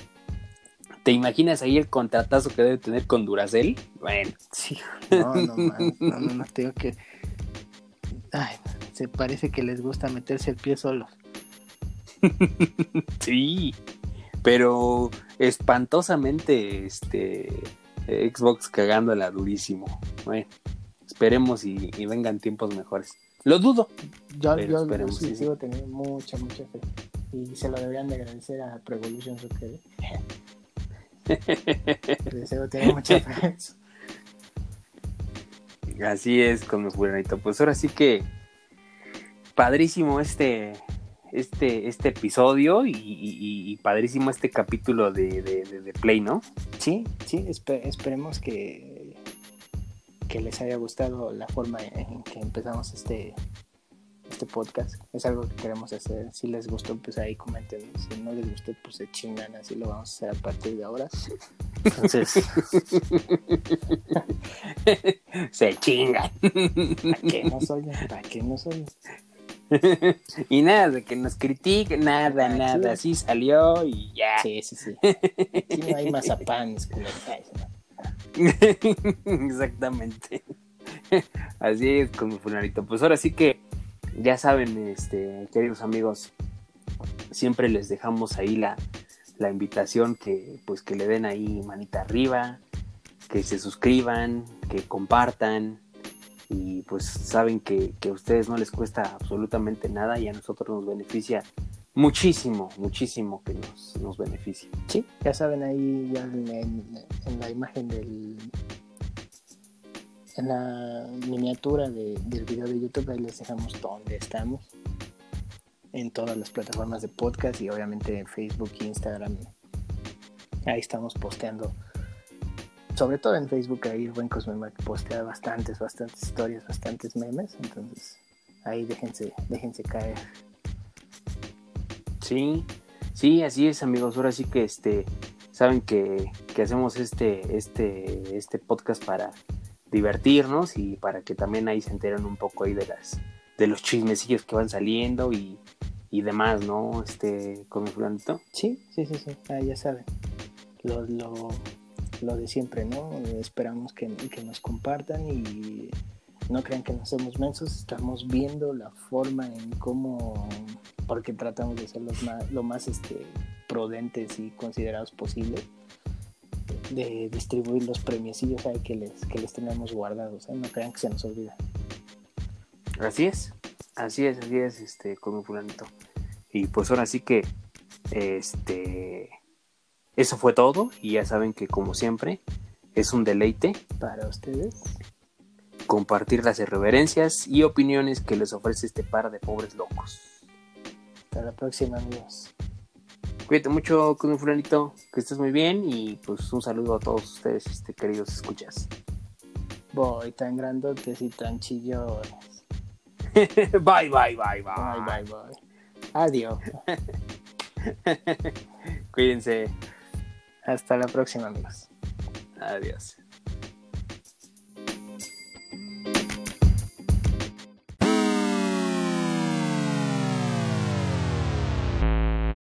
¿Te imaginas ahí el contratazo que debe tener con Duracell? Bueno. Sí. No, no, man, no, no, no, tengo que... Ay, se parece que les gusta meterse el pie solos. sí, pero espantosamente este Xbox cagándola durísimo. Bueno, esperemos y, vengan tiempos mejores. Lo dudo. Yo, yo, esperemos, sí, sigo teniendo mucha, mucha fe. Y se lo deberían de agradecer a Prevolution Soccer. ¿eh? Así es con mi fulanito. Pues ahora sí que padrísimo este, este, este episodio y, padrísimo este capítulo de, Play, ¿no? Sí, sí, esperemos que, que les haya gustado la forma en que empezamos este, este podcast. Es algo que queremos hacer. Si les gustó, pues ahí comenten. Si no les gustó, pues se chingan. Así lo vamos a hacer a partir de ahora. Entonces, se chingan. ¿Para qué nos oyen? ¿Para qué nos oyen? y nada de que nos critiquen, nada, nada, así salió y ya. Sí, sí, sí. Aquí no hay mazapanes, Exactamente. Así es, con mi fulanito. Pues ahora sí que ya saben, este, queridos amigos, siempre les dejamos ahí la, invitación que pues que le den ahí manita arriba, que se suscriban, que compartan y pues saben que, a ustedes no les cuesta absolutamente nada y a nosotros nos beneficia muchísimo, muchísimo que nos, nos beneficie. Sí, ya saben ahí ya en la imagen del, en la miniatura del video de YouTube, ahí les dejamos dónde estamos. en todas las plataformas de podcast y obviamente en Facebook Instagram. Ahí estamos posteando. Sobre todo en Facebook, ahí el buen Cosmemac postea bastantes, bastantes historias, bastantes memes. Entonces, ahí déjense, déjense caer. Sí, sí, así es, amigos. Ahora sí que este saben que, que hacemos este, este, este podcast para divertirnos y para que también ahí se enteren un poco ahí de las de los chismecillos que van saliendo y, y demás, ¿no? Este, con fulanito. Sí, sí, sí, sí, ah, ya saben. Lo, lo, lo, de siempre, ¿no? Esperamos que, que, nos compartan y no crean que nos somos mensos, estamos viendo la forma en cómo, porque tratamos de ser los más, lo más este, prudentes y considerados posible de distribuir los premiecillos ahí que les, que les tenemos guardados, ¿eh? no crean que se nos olvida. Así es, así es, así es, este, como fulanito. Y pues ahora sí que, este, eso fue todo y ya saben que como siempre es un deleite para ustedes compartir las irreverencias y opiniones que les ofrece este par de pobres locos. Hasta la próxima, amigos. Cuídate mucho con un fulanito, que estés muy bien y pues un saludo a todos ustedes, este, queridos escuchas. Voy tan grandotes y tan chillones. bye, bye, bye, bye. Bye, bye, bye. Adiós. Cuídense. Hasta la próxima, amigos. Adiós.